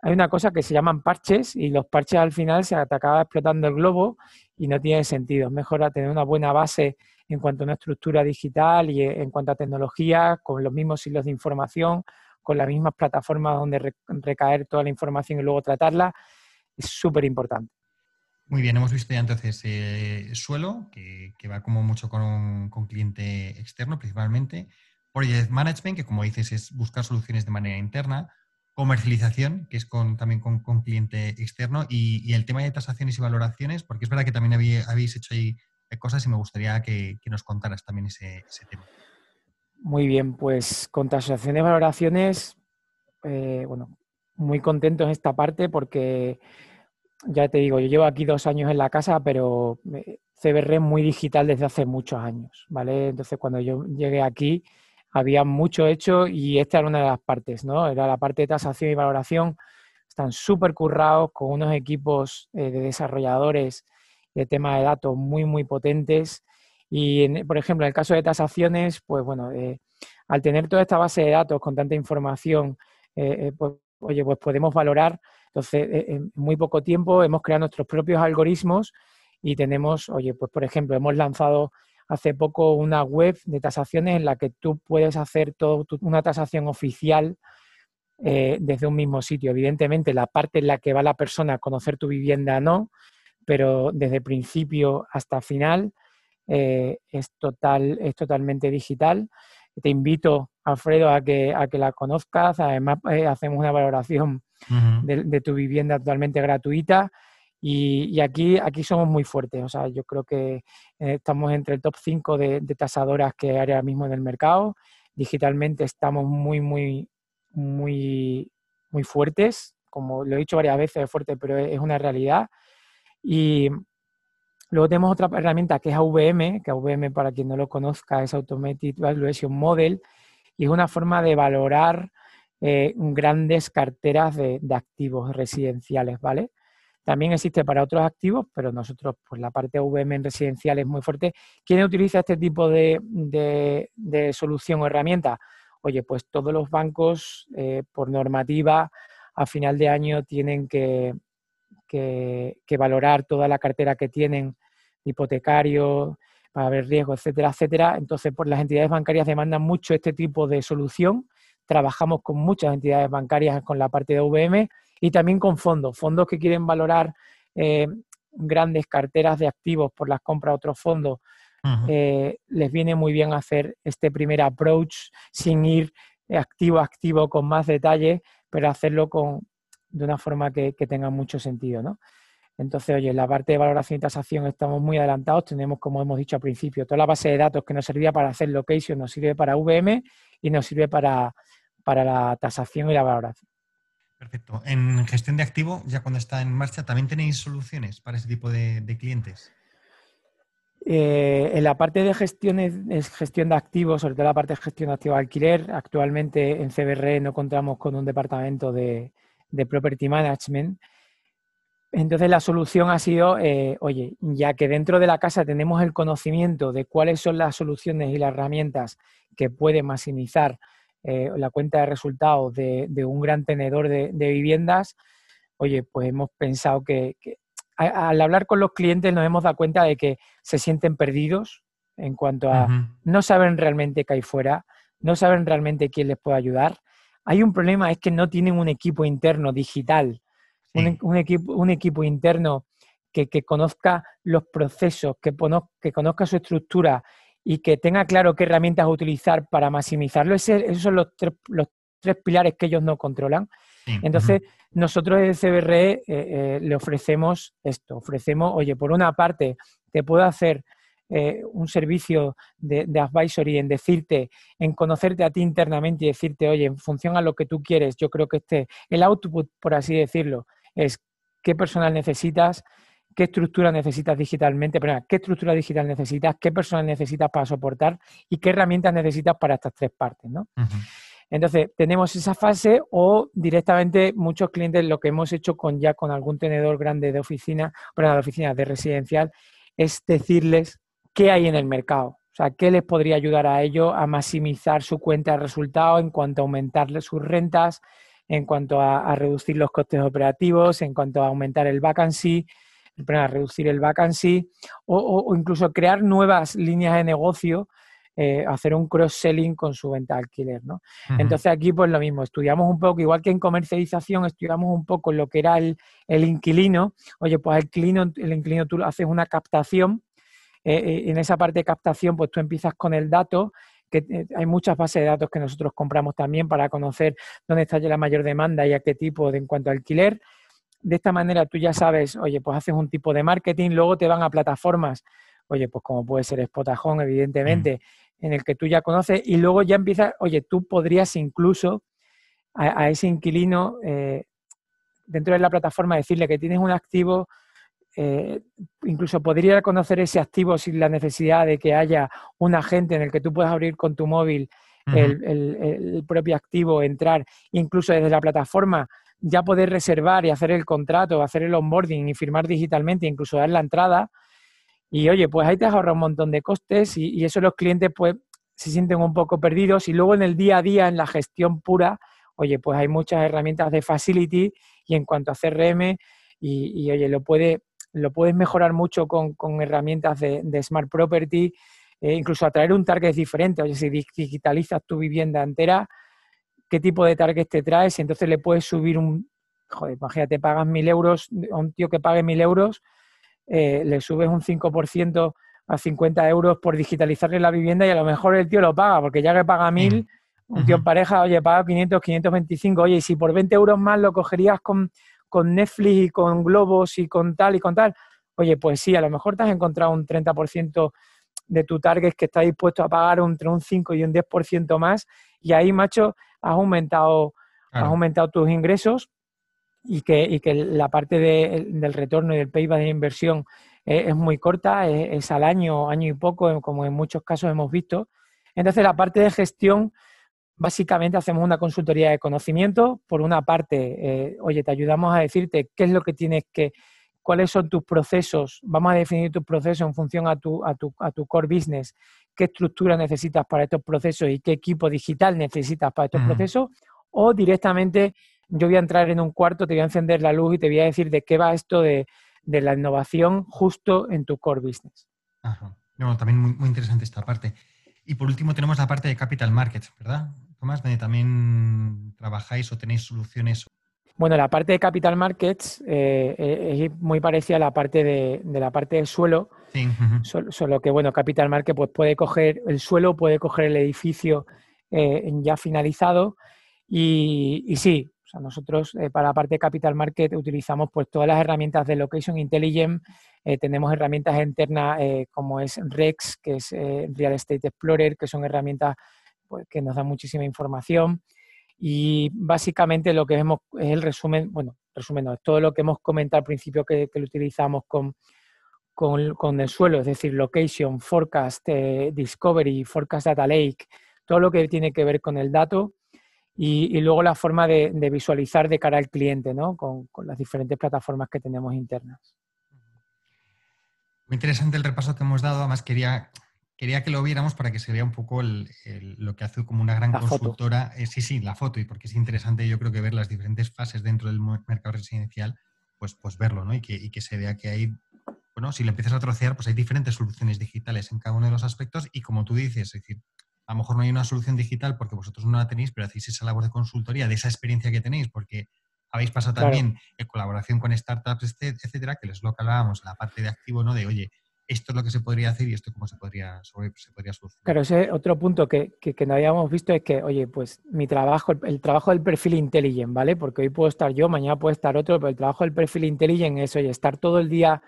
hay una cosa que se llaman parches y los parches al final se te acaba explotando el globo y no tiene sentido. Es mejor tener una buena base en cuanto a una estructura digital y en cuanto a tecnología, con los mismos hilos de información, con las mismas plataformas donde recaer toda la información y luego tratarla, es súper importante. Muy bien, hemos visto ya entonces eh, suelo, que, va como mucho con, con cliente externo principalmente. Project Management, que como dices es buscar soluciones de manera interna. Comercialización, que es con, también con, cliente externo. Y, el tema de tasaciones y valoraciones, porque es verdad que también habéis hecho ahí cosas y me gustaría que, nos contaras también ese, tema. Muy bien, pues con tasaciones y valoraciones, eh, bueno, muy contento en esta parte porque ya te digo, yo llevo aquí dos años en la casa, pero eh, CBR es muy digital desde hace muchos años, ¿vale? Entonces cuando yo llegué aquí había mucho hecho y esta era una de las partes, ¿no? Era la parte de tasación y valoración. Están súper currados con unos equipos eh, de desarrolladores de tema de datos muy, muy potentes. Y, por ejemplo, en el caso de tasaciones, pues bueno, eh, al tener toda esta base de datos con tanta información, eh, eh, pues, oye, pues podemos valorar. Entonces, en muy poco tiempo hemos creado nuestros propios algoritmos y tenemos, oye, pues por ejemplo, hemos lanzado hace poco una web de tasaciones en la que tú puedes hacer toda una tasación oficial desde un mismo sitio. Evidentemente, la parte en la que va la persona a conocer tu vivienda no, pero desde principio hasta final eh, es, total, es totalmente digital. Te invito, Alfredo, a que, a que la conozcas. Además, eh, hacemos una valoración de, tu vivienda totalmente gratuita. Y, aquí, aquí somos muy fuertes. O sea, yo creo que estamos entre el top 5 de, de tasadoras que hay ahora mismo en el mercado. Digitalmente estamos muy, muy, muy, muy fuertes, como lo he dicho varias veces, es fuerte, pero es una realidad. Y luego tenemos otra herramienta que es AVM, que AVM para quien no lo conozca es Automated Valuation Model, y es una forma de valorar eh, grandes carteras de, activos residenciales, ¿vale? También existe para otros activos, pero nosotros, pues la parte AVM en residencial es muy fuerte. ¿Quién utiliza este tipo de, de solución o herramienta? oye, pues todos los bancos eh, por normativa a final de año tienen que, valorar toda la cartera que tienen, hipotecario, para ver riesgo, etcétera, etcétera. Entonces, pues las entidades bancarias demandan mucho este tipo de solución. Trabajamos con muchas entidades bancarias con la parte de VM y también con fondos, fondos que quieren valorar eh, grandes carteras de activos por las compras de otros fondos eh, les viene muy bien hacer este primer approach sin ir activo a activo con más detalle, pero hacerlo con, de una forma que, tenga mucho sentido, ¿no? Entonces, oye, en la parte de valoración y tasación estamos muy adelantados. Tenemos, como hemos dicho al principio, toda la base de datos que nos servía para hacer location, nos sirve para VM y nos sirve para, para la tasación y la valoración. Perfecto. En gestión de activo, ya cuando está en marcha, ¿también tenéis soluciones para ese tipo de clientes? Eh, en la parte de gestión, gestión de activos, sobre todo la parte de gestión de activos de alquiler, actualmente en CBR no contamos con un departamento de, property management. Entonces la solución ha sido, eh, oye, ya que dentro de la casa tenemos el conocimiento de cuáles son las soluciones y las herramientas que pueden maximizar eh, la cuenta de resultados de, un gran tenedor de, viviendas, oye, pues hemos pensado que al hablar con los clientes nos hemos dado cuenta de que se sienten perdidos en cuanto a no saben realmente qué hay fuera, no saben realmente quién les puede ayudar. Hay un problema, es que no tienen un equipo interno digital, un, equipo, un equipo interno que, conozca los procesos, que, que conozca su estructura y que tenga claro qué herramientas utilizar para maximizarlo. esos son los los tres pilares que ellos no controlan. Entonces, nosotros en CBRE eh, eh, le ofrecemos esto, ofrecemos, oye, por una parte, te puedo hacer eh, un servicio de, de, advisory en decirte, en conocerte a ti internamente y decirte, oye, en función a lo que tú quieres, yo creo que este, el output, por así decirlo, es qué personal necesitas, qué estructura necesitas digitalmente, pero qué estructura digital necesitas, qué personal necesitas para soportar y qué herramientas necesitas para estas tres partes, ¿no? Entonces, tenemos esa fase o directamente muchos clientes lo que hemos hecho con ya con algún tenedor grande de oficina, perdón, de oficina de residencial, es decirles qué hay en el mercado. O sea, qué les podría ayudar a ellos a maximizar su cuenta de resultados en cuanto a aumentarle sus rentas, en cuanto a, reducir los costes operativos, en cuanto a aumentar el vacancy, a reducir el vacancy o incluso crear nuevas líneas de negocio eh, hacer un cross-selling con su venta de alquiler, ¿no? Entonces aquí pues lo mismo, estudiamos un poco, igual que en comercialización, estudiamos un poco lo que era el, inquilino. Oye, pues el inquilino, el inquilino tú haces una captación, eh, eh, en esa parte de captación pues tú empiezas con el dato, que hay muchas bases de datos que nosotros compramos también para conocer dónde está la mayor demanda y a qué tipo de en cuanto a alquiler. De esta manera tú ya sabes, oye, pues haces un tipo de marketing, luego te van a plataformas, oye, pues como puede ser Spotajón, evidentemente, en el que tú ya conoces y luego ya empieza, oye, tú podrías incluso a, ese inquilino eh, dentro de la plataforma decirle que tienes un activo, eh, incluso podría conocer ese activo sin la necesidad de que haya un agente en el que tú puedas abrir con tu móvil el, propio activo, entrar, incluso desde la plataforma ya poder reservar y hacer el contrato, hacer el onboarding y firmar digitalmente, incluso dar la entrada. Y oye, pues ahí te has ahorrado un montón de costes y, eso los clientes pues se sienten un poco perdidos y luego en el día a día, en la gestión pura, oye, pues hay muchas herramientas de facility y en cuanto a CRM y, oye, lo, puede, lo puedes mejorar mucho con, herramientas de, Smart Property, e incluso atraer un target diferente. Oye, si digitalizas tu vivienda entera, qué tipo de target te traes y entonces le puedes subir un, joder, imagínate, pagas mil euros, a un tío que pague mil euros, eh, le subes un 5% a 50 euros por digitalizarle la vivienda y a lo mejor el tío lo paga, porque ya que paga mil, un tío en pareja, oye, paga 500, 525, oye, y si por 20 euros más lo cogerías con, con Netflix y con Globos y con tal y con tal, oye, pues sí, a lo mejor te has encontrado un 30% de tu target que está dispuesto a pagar entre un 5 y un 10% más y ahí, macho, has aumentado, has aumentado tus ingresos y que, y que la parte del retorno y del payback de inversión es, muy corta, es, al año, año y poco, como en muchos casos hemos visto. Entonces, la parte de gestión, básicamente hacemos una consultoría de conocimiento. Por una parte, eh, oye, te ayudamos a decirte qué es lo que tienes que, cuáles son tus procesos, vamos a definir tus procesos en función a tu, a tu, a tu core business, qué estructura necesitas para estos procesos y qué equipo digital necesitas para estos procesos, o directamente yo voy a entrar en un cuarto, te voy a encender la luz y te voy a decir de qué va esto de, de la innovación justo en tu core business. Ajá. No, también muy, interesante esta parte. Y por último tenemos la parte de capital markets, ¿verdad? Tomás, donde también trabajáis o tenéis soluciones. Bueno, la parte de capital markets eh, eh, es muy parecida a la parte de, la parte del suelo, sí. solo, que bueno, capital market pues puede coger el suelo, puede coger el edificio eh, ya finalizado y, y sí, nosotros eh, para la parte de Capital Market utilizamos pues todas las herramientas de Location Intelligence, eh, tenemos herramientas internas eh, como es Rex, que es Real Estate Explorer, que son herramientas pues, que nos dan muchísima información. Y básicamente lo que vemos es el resumen, bueno, resumen no, es todo lo que hemos comentado al principio que, lo utilizamos con, con, con, el suelo, es decir, location, forecast, discovery, forecast data lake, todo lo que tiene que ver con el dato y, luego la forma de, visualizar de cara al cliente, ¿no? Con, las diferentes plataformas que tenemos internas. Muy interesante el repaso que hemos dado. Además, quería, quería que lo viéramos para que se vea un poco lo que hace como una gran consultora. Eh, sí, sí, la foto, y porque es interesante, yo creo que ver las diferentes fases dentro del mercado residencial, pues, pues verlo, ¿no? Y que, y que se vea que hay, bueno, si lo empiezas a trocear, pues hay diferentes soluciones digitales en cada uno de los aspectos y como tú dices, es decir, a lo mejor no hay una solución digital porque vosotros no la tenéis, pero hacéis esa labor de consultoría de esa experiencia que tenéis, porque habéis pasado también en colaboración con startups, etcétera, que es lo que hablábamos, la parte de activo, ¿no? De, oye, esto es lo que se podría hacer y esto cómo se podría, se podría solucionar. Claro, ese otro punto que, que, no habíamos visto es que, oye, pues mi trabajo, el, trabajo del perfil intelligent, ¿vale? Porque hoy puedo estar yo, mañana puede estar otro, pero el trabajo del perfil intelligent es, oye, estar todo el día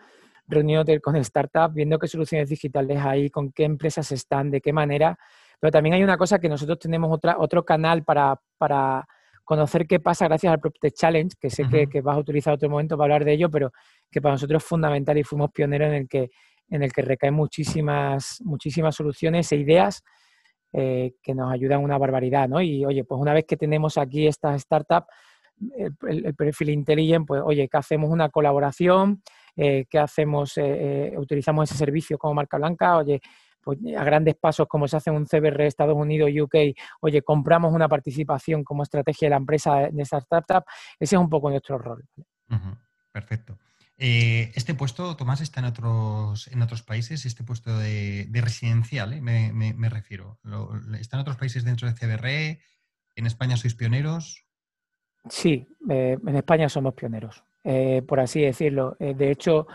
reunido con startups, viendo qué soluciones digitales hay, con qué empresas están, de qué manera, pero también hay una cosa que nosotros tenemos otra, otro canal para, para conocer qué pasa gracias al PropTech Challenge, que sé que, vas a utilizar otro momento para hablar de ello, pero que para nosotros es fundamental y fuimos pioneros en el que, en el que recaen muchísimas, muchísimas soluciones e ideas eh, que nos ayudan una barbaridad, ¿no? Y oye, pues una vez que tenemos aquí esta startup, el, perfil Intelligent, pues oye, que hacemos una colaboración, eh, que hacemos, eh, utilizamos ese servicio como marca blanca, oye, pues, a grandes pasos como se hace en un CBR Estados Unidos, UK, oye, compramos una participación como estrategia de la empresa de esa startup, ese es un poco nuestro rol. Perfecto. Eh, este puesto, Tomás, está en otros, en otros países, este puesto de, residencial, ¿eh? me, refiero. ¿Está en otros países dentro de CBR? ¿En España sois pioneros? Sí, eh, en España somos pioneros, por así decirlo. de hecho,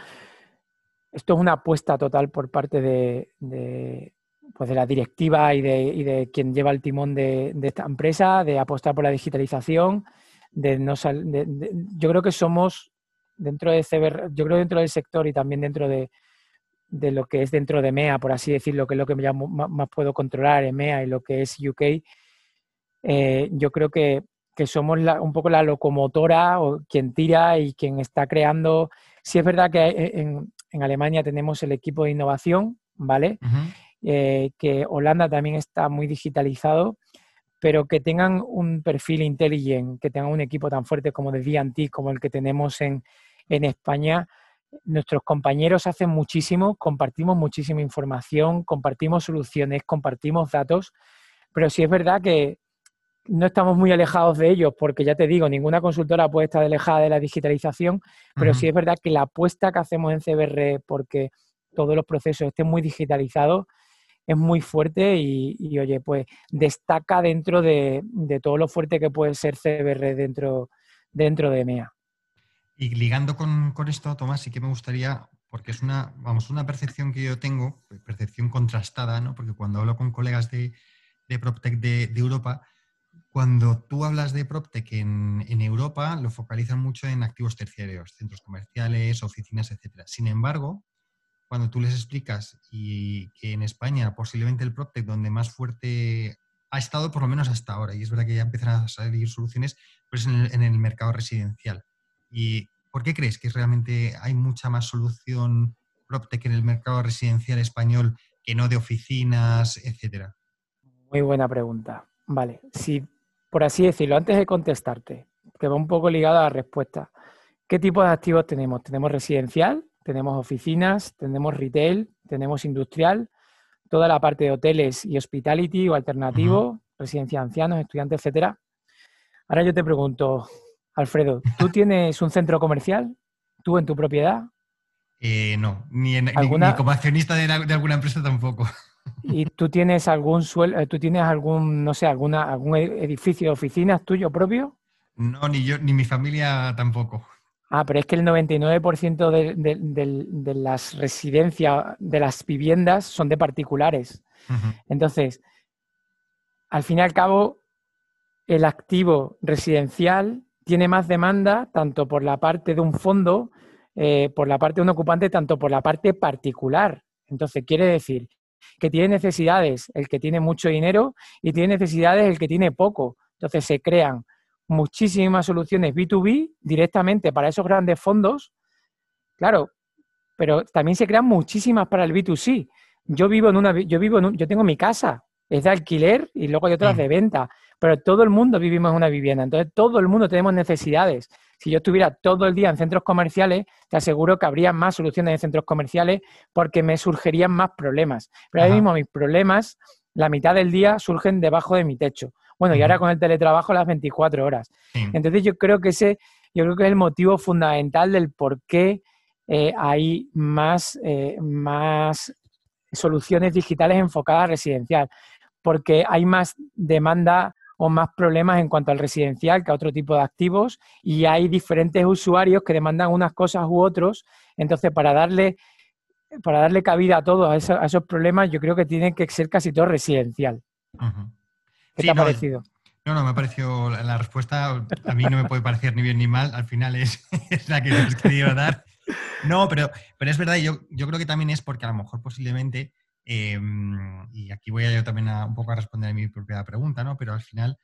esto es una apuesta total por parte de, pues de la directiva y de, quien lleva el timón de, esta empresa, de apostar por la digitalización, de no yo creo que somos dentro de CBR, yo creo dentro del sector y también dentro de, lo que es dentro de MEA, por así decirlo, que es lo que más, puedo controlar, MEA y lo que es UK, eh, yo creo que, somos un poco la locomotora o quien tira y quien está creando. Si es verdad que en, en Alemania tenemos el equipo de innovación, ¿vale? Eh, que Holanda también está muy digitalizado, pero que tengan un perfil intelligent, que tengan un equipo tan fuerte como de D&T, como el que tenemos en, España, nuestros compañeros hacen muchísimo, compartimos muchísima información, compartimos soluciones, compartimos datos, pero sí es verdad que no estamos muy alejados de ellos, porque ya te digo, ninguna consultora puede estar alejada de la digitalización, pero sí es verdad que la apuesta que hacemos en CBR porque todos los procesos estén muy digitalizados, es muy fuerte y, oye, pues destaca dentro de, todo lo fuerte que puede ser CBR dentro, dentro de EMEA. Y ligando con, esto, Tomás, sí que me gustaría, porque es una, vamos, una percepción que yo tengo, percepción contrastada, ¿no? Porque cuando hablo con colegas de, de PropTech de, Europa, cuando tú hablas de PropTech en, en, Europa, lo focalizan mucho en activos terciarios, centros comerciales, oficinas, etc. Sin embargo, cuando tú les explicas y que en España posiblemente el PropTech donde más fuerte ha estado por lo menos hasta ahora, y es verdad que ya empiezan a salir soluciones, pues en el, mercado residencial. ¿Y por qué crees que realmente hay mucha más solución PropTech en el mercado residencial español que no de oficinas, etcétera? Muy buena pregunta. Vale, si por así decirlo, antes de contestarte, que va un poco ligado a la respuesta, ¿qué tipo de activos tenemos? Tenemos residencial, tenemos oficinas, tenemos retail, tenemos industrial, toda la parte de hoteles y hospitality o alternativo, residencia de ancianos, estudiantes, etcétera. Ahora yo te pregunto, Alfredo, ¿tú tienes un centro comercial? ¿Tú en tu propiedad? Eh, no, ni, como accionista de, alguna empresa tampoco. ¿Y tú tienes algún suelo, eh, tú tienes algún, no sé, alguna, algún edificio de oficinas tuyo propio? No, ni yo, ni mi familia tampoco. Ah, pero es que el 99% de, las residencias, de las viviendas, son de particulares. Entonces, al fin y al cabo, el activo residencial tiene más demanda tanto por la parte de un fondo, eh, por la parte de un ocupante, tanto por la parte particular. Entonces, quiere decir que tiene necesidades el que tiene mucho dinero y tiene necesidades el que tiene poco. Entonces, se crean muchísimas soluciones B2B directamente para esos grandes fondos, claro, pero también se crean muchísimas para el B2C. Yo vivo en una, yo vivo en yo tengo mi casa, es de alquiler y luego hay otras de venta, pero todo el mundo vivimos en una vivienda, entonces todo el mundo tenemos necesidades. Si yo estuviera todo el día en centros comerciales, te aseguro que habría más soluciones en centros comerciales porque me surgirían más problemas. Pero ahora mismo mis problemas, la mitad del día surgen debajo de mi techo. Bueno, y ahora con el teletrabajo las 24 horas. Entonces yo creo que ese, yo creo que es el motivo fundamental del por qué eh, hay más, eh, más soluciones digitales enfocadas a residencial, porque hay más demanda o más problemas en cuanto al residencial que a otro tipo de activos y hay diferentes usuarios que demandan unas cosas u otros. Entonces, para darle, para darle cabida a todos a esos, problemas, yo creo que tiene que ser casi todo residencial. ¿Qué te ha parecido? No, no, me ha parecido la, respuesta, a mí no me puede parecer ni bien ni mal, al final es, la que nos quería dar. No, pero, pero es verdad, yo, yo creo que también es porque a lo mejor posiblemente, em, y aquí voy a yo también a, un poco a responder a mi propia pregunta, ¿no? Pero al final,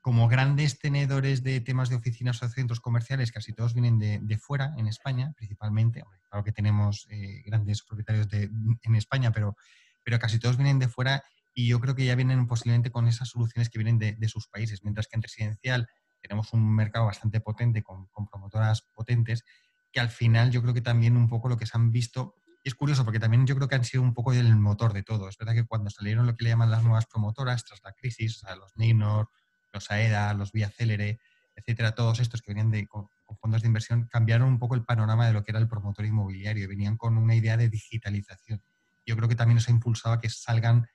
como grandes tenedores de temas de oficinas o centros comerciales, casi todos vienen de, fuera, en España principalmente, claro que tenemos eh, grandes propietarios de, en España, pero, pero casi todos vienen de fuera y yo creo que ya vienen posiblemente con esas soluciones que vienen de, sus países, mientras que en residencial tenemos un mercado bastante potente con, promotoras potentes que al final yo creo que también un poco lo que se han visto es curioso porque también yo creo que han sido un poco el motor de todo. Es verdad que cuando salieron lo que le llaman las nuevas promotoras tras la crisis, o los Neynor, los AEDA, los Vía Célere, etcétera, todos estos que venían de, con, fondos de inversión, cambiaron un poco el panorama de lo que era el promotor inmobiliario. Venían con una idea de digitalización. Yo creo que también nos ha impulsado a que salgan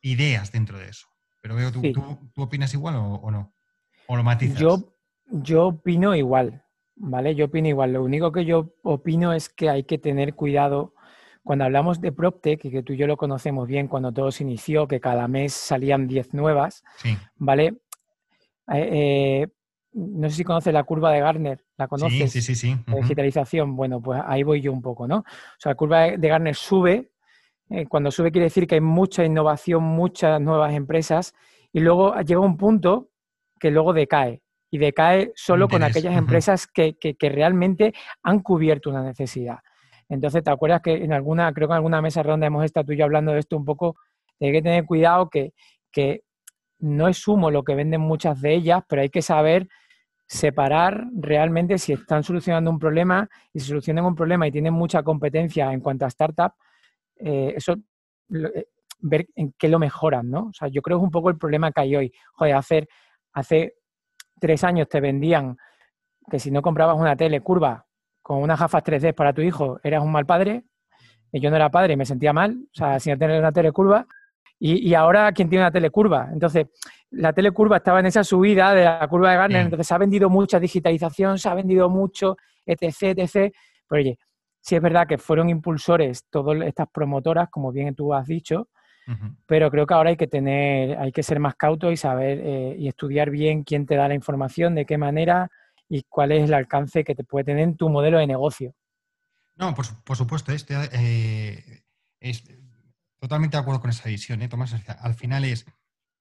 ideas dentro de eso. Pero veo, ¿tú, tú, opinas igual o, no? ¿O lo matizas? Yo, yo opino igual, ¿vale? Yo opino igual. Lo único que yo opino es que hay que tener cuidado cuando hablamos de PropTech, y que tú y yo lo conocemos bien cuando todo se inició, que cada mes salían 10 nuevas, ¿vale? Eh, eh, no sé si conoces la curva de Gartner, ¿la conoces? Sí, sí, sí. digitalización, bueno, pues ahí voy yo un poco, ¿no? O sea, la curva de Gartner sube eh, cuando sube quiere decir que hay mucha innovación, muchas nuevas empresas y luego llega un punto que luego decae. Y decae solo con aquellas empresas que, realmente han cubierto una necesidad. Entonces, ¿te acuerdas que en alguna, creo que en alguna mesa redonda hemos estado tú y yo hablando de esto un poco? Hay que tener cuidado que, que no es humo lo que venden muchas de ellas, pero hay que saber separar realmente si están solucionando un problema y si solucionan un problema y tienen mucha competencia en cuanto a startup, eh, eso, eh, ver en qué lo mejoran, ¿no? O sea, yo creo que es un poco el problema que hay hoy. Joder, hacer, hace tres años te vendían que si no comprabas una tele curva con unas gafas 3D para tu hijo, eras un mal padre. Y yo no era padre y me sentía mal, o sea, sin tener una tele curva. Y, ahora, ¿quién tiene una telecurva? Entonces, la telecurva estaba en esa subida de la curva de Gartner, entonces se ha vendido mucha digitalización, se ha vendido mucho, etc., etc. Pero oye, sí es verdad que fueron impulsores todas estas promotoras, como bien tú has dicho, pero creo que ahora hay que tener, hay que ser más cauto y saber eh, y estudiar bien quién te da la información, de qué manera y cuál es el alcance que te puede tener en tu modelo de negocio. No, por, supuesto, este, eh, es totalmente de acuerdo con esa visión, ¿eh, Tomás. Al final es,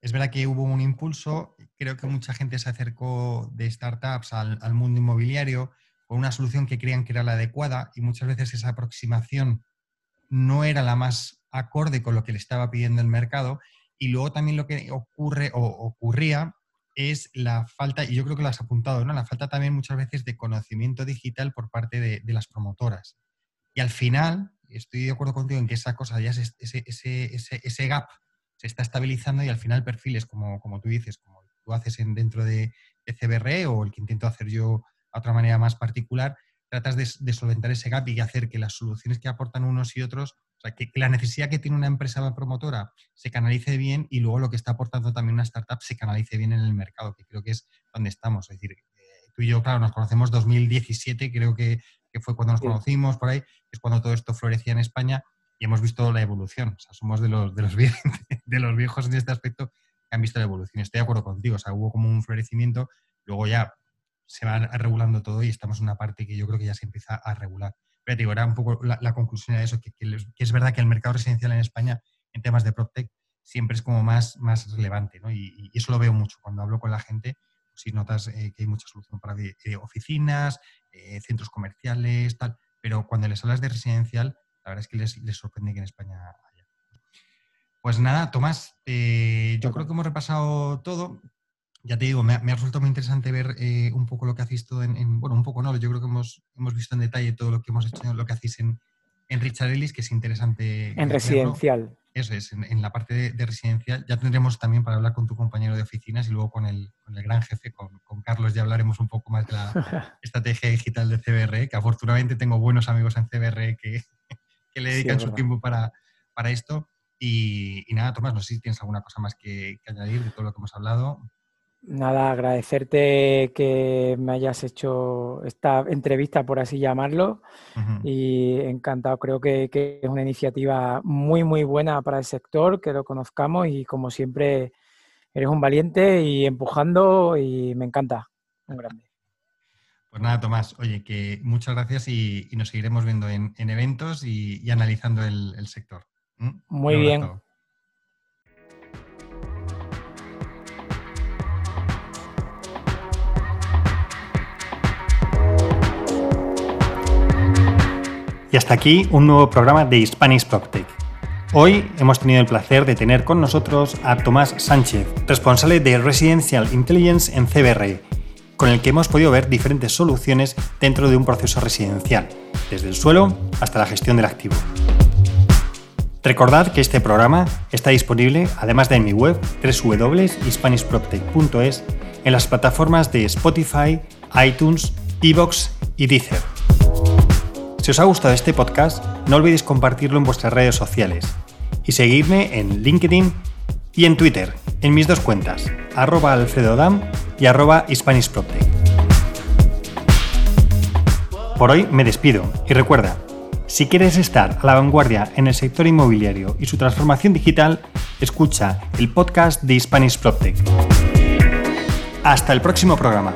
es verdad que hubo un impulso, creo que mucha gente se acercó de startups al, al mundo inmobiliario con una solución que creían que era la adecuada y muchas veces esa aproximación no era la más acorde con lo que le estaba pidiendo el mercado. Y luego también lo que ocurre o ocurría es la falta, y yo creo que lo has apuntado, ¿no? La falta también muchas veces de conocimiento digital por parte de, las promotoras. Y al final, estoy de acuerdo contigo en que esa cosa, ya ese, ese, gap se está estabilizando y al final perfiles, como, como tú dices, como tú haces en, dentro de, de CBRE o el que intento hacer yo a otra manera más particular, tratas de, solventar ese gap y hacer que las soluciones que aportan unos y otros, o sea, que, la necesidad que tiene una empresa promotora se canalice bien y luego lo que está aportando también una startup se canalice bien en el mercado, que creo que es donde estamos. Es decir, eh, tú y yo, claro, nos conocemos 2017, creo que, fue cuando nos conocimos por ahí, es cuando todo esto florecía en España y hemos visto la evolución. O sea, somos de los, de los, de los viejos en este aspecto que han visto la evolución. Estoy de acuerdo contigo, o sea, hubo como un florecimiento, luego ya se va regulando todo y estamos en una parte que yo creo que ya se empieza a regular. Digo, era un poco la, conclusión de eso, que, es verdad que el mercado residencial en España en temas de PropTech siempre es como más, más relevante, ¿no? Y, eso lo veo mucho cuando hablo con la gente, pues si notas eh, que hay mucha solución para eh, oficinas, eh, centros comerciales, tal, pero cuando les hablas de residencial, la verdad es que les, les sorprende que en España haya. Pues nada, Tomás, yo creo que hemos repasado todo ya te digo, me ha, resultado muy interesante ver eh, un poco lo que hacéis todo en, bueno, un poco no, yo creo que hemos, hemos visto en detalle todo lo que hemos hecho, lo que hacéis en, en Richard Ellis, que es interesante. En residencial. Eso es, en, la parte de, residencial. Ya tendremos también para hablar con tu compañero de oficinas y luego con el, con el gran jefe, con, con, Carlos, ya hablaremos un poco más de la estrategia digital de CBRE, que afortunadamente tengo buenos amigos en CBRE que, que le dedican su tiempo para, para esto. Y, nada, Tomás, no sé si tienes alguna cosa más que, que añadir de todo lo que hemos hablado. Nada, agradecerte que me hayas hecho esta entrevista, por así llamarlo, y encantado. Creo que, es una iniciativa muy, muy buena para el sector, que lo conozcamos y como siempre eres un valiente y empujando y me encanta. Un grande. Pues nada, Tomás, oye, que muchas gracias y, nos seguiremos viendo en, eventos y, analizando el, sector. Muy bien. Y hasta aquí un nuevo programa de Spanish PropTech. Hoy hemos tenido el placer de tener con nosotros a Tomás Sánchez, responsable de Residential Intelligence en CBRE, con el que hemos podido ver diferentes soluciones dentro de un proceso residencial, desde el suelo hasta la gestión del activo. Recordad que este programa está disponible, además de en mi web www.hispanishproptech.es, en las plataformas de Spotify, iTunes, Evox y Deezer. Si os ha gustado este podcast, no olvidéis compartirlo en vuestras redes sociales y seguirme en LinkedIn y en Twitter, en mis dos cuentas, arroba alfredodam y arroba Por hoy me despido y recuerda, si quieres estar a la vanguardia en el sector inmobiliario y su transformación digital, escucha el podcast de Spanish PropTech. Hasta el próximo programa.